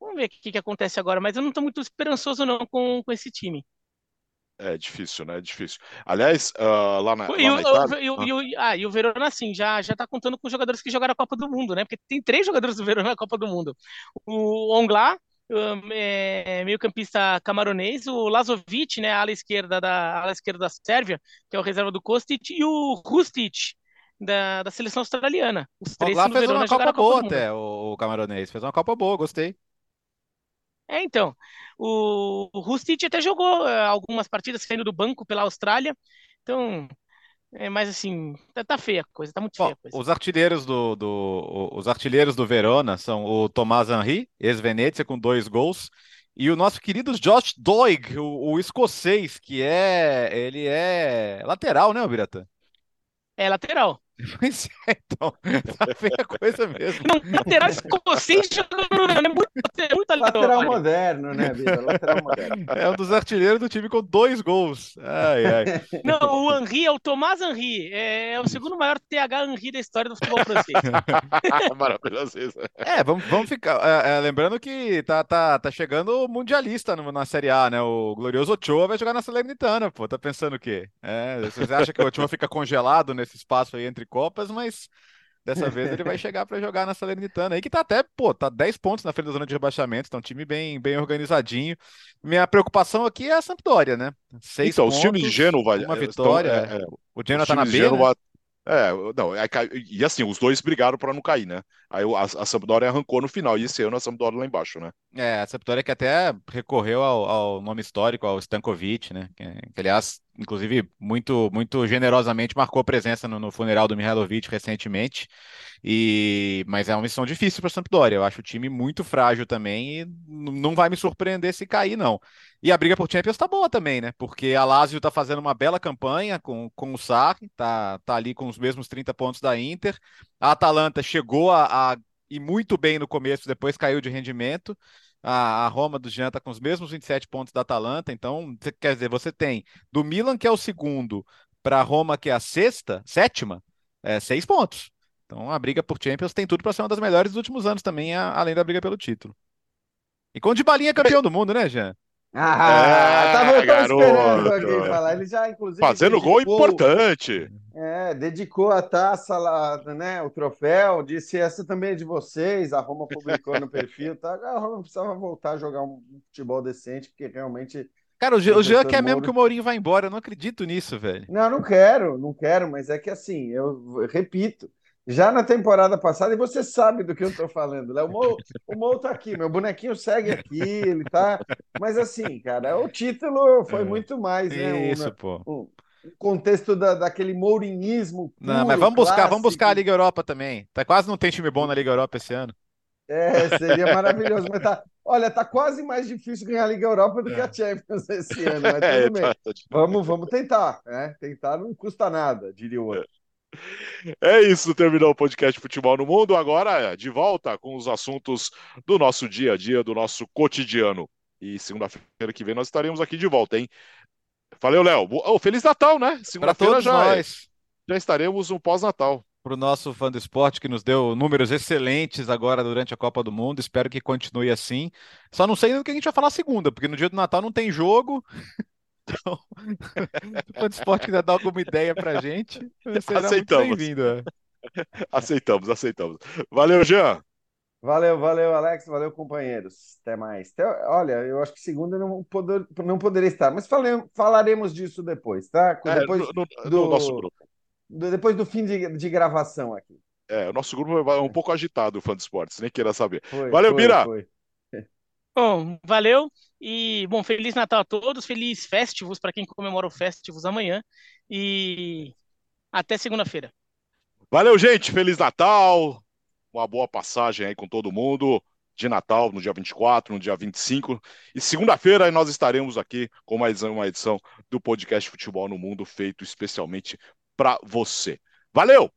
Vamos ver o que, que acontece agora, mas eu não estou muito esperançoso não com, com esse time. É difícil, né? É difícil. Aliás, uh, lá na, e, lá na Itália... e, e, ah. ah, e o Verona, assim, já, já tá contando com jogadores que jogaram a Copa do Mundo, né? Porque tem três jogadores do Verona na Copa do Mundo. O Ongla, é, meio-campista camaronês, o Lazovic, né, ala esquerda da ala esquerda da Sérvia, que é o reserva do Kostic, e o Rustic da, da seleção australiana. Os três lá fez uma Copa boa até, o, o camaronês, fez uma Copa boa, gostei. É, então, o, o Rustic até jogou uh, algumas partidas saindo do banco pela Austrália, então é, mas assim, tá, tá, feia a coisa, tá muito Bom, feia a coisa. Os artilheiros do, do, os artilheiros do Verona são o Tomás Henry, ex-Venezia, com dois gols, e o nosso querido Josh Doig, o, o, escocês, que é. Ele é lateral, né, Birata? É lateral. Pois é, então, tá feia coisa mesmo. Não, lateral escocês jogando é muito, é muito Lateral moderno, né? Lateral moderno. É um dos artilheiros do time com dois gols. Ai, ai. Não, o Henri é o Tomás Henri. É, é o segundo maior TH Henri da história do futebol francês. Maravilhoso isso. É, vamos, vamos ficar. É, é, lembrando que tá, tá, tá chegando o Mundialista no, na Série A, né? O glorioso Ochoa vai jogar na Salernitana, pô. Tá pensando o quê? É, vocês acham que o Ochoa fica congelado nesse espaço aí entre Copas, mas dessa vez ele vai chegar para jogar na Salernitana aí, que tá até, pô, tá 10 pontos na frente da zona de rebaixamento, então um time bem, bem organizadinho. Minha preocupação aqui é a Sampdoria, né? Seis então, pontos, os times de Gênova, uma vitória. Estão, é, é, o Genoa tá na B, né? É, não, é, e assim, os dois brigaram para não cair, né? Aí a, a Sampdoria arrancou no final, e esse ano a Sampdoria lá embaixo, né? É, a Sampdoria que até recorreu ao, ao nome histórico, ao Stankovic, né? Que, que, aliás, inclusive, muito, muito generosamente marcou presença no, no funeral do Mihailovic recentemente. E, mas é uma missão difícil para a Sampdoria. Eu acho o time muito frágil também e não vai me surpreender se cair, não. E a briga por Champions tá boa também, né? Porque a Lazio tá fazendo uma bela campanha com, com o Sarri, tá, tá ali com os mesmos 30 pontos da Inter. A Atalanta chegou a, a ir muito bem no começo, depois caiu de rendimento. A, a Roma do Jean tá com os mesmos 27 pontos da Atalanta, então, quer dizer, você tem do Milan, que é o segundo, para Roma, que é a sexta, sétima, é seis pontos. Então a briga por Champions tem tudo para ser uma das melhores dos últimos anos também, além da briga pelo título. E com o Balinha é campeão do mundo, né, Jean? Ah, é, tava, esperando alguém falar. Ele já, inclusive. Fazendo dedicou, gol importante. É, dedicou a taça lá, né? O troféu, disse essa também é de vocês. A Roma publicou no perfil. Tá? A Roma precisava voltar a jogar um futebol decente, porque realmente. Cara, o, o Jean quer mesmo que o Mourinho vá embora. Eu não acredito nisso, velho. Não, não quero, não quero, mas é que assim, eu repito, já na temporada passada, e você sabe do que eu estou falando, né? O Mo, o Mo tá aqui, meu bonequinho segue aqui, ele tá. Mas assim, cara, o título foi é, muito mais, né? Isso, um, pô. Um, contexto da, daquele mourinismo. Puro, Não, mas vamos buscar, clássico. vamos buscar a Liga Europa também. Tá quase não tem time bom na Liga Europa esse ano. É, seria maravilhoso. Mas tá, olha, tá quase mais difícil ganhar a Liga Europa do que a é. Champions esse ano, mas é, tudo bem. Tá, tá vamos, vamos tentar, né? Tentar não custa nada, diria o outro. É isso, terminou o podcast Futebol no Mundo. Agora, de volta com os assuntos do nosso dia a dia, do nosso cotidiano. E segunda-feira que vem nós estaremos aqui de volta, hein? Valeu, Léo. Oh, Feliz Natal, né? Segunda-feira já, é. já estaremos no pós-Natal. Para o nosso fã do esporte que nos deu números excelentes agora durante a Copa do Mundo. Espero que continue assim. Só não sei do que a gente vai falar segunda, porque no dia do Natal não tem jogo. Então, quando o esporte quiser dar alguma ideia pra gente, será aceitamos. muito bem-vindo. É. Aceitamos, aceitamos. Valeu, Jean. Valeu, valeu, Alex. Valeu, companheiros. Até mais. Até, olha, eu acho que segunda não, poder, não poderia estar, mas fale, falaremos disso depois, tá? É, depois no, no, do, no nosso grupo. Do, depois do fim de, de gravação aqui. É, o nosso grupo é um pouco agitado, o fã de esportes, nem queira saber. Foi, Valeu, foi, Bira! Foi. Bom, valeu e bom, feliz Natal a todos, feliz Festivus para quem comemora o Festivus amanhã e até segunda-feira. Valeu, gente, feliz Natal. Uma boa passagem aí com todo mundo de Natal no dia 24, no dia 25 e segunda-feira nós estaremos aqui com mais uma edição do podcast Futebol no Mundo feito especialmente para você. Valeu!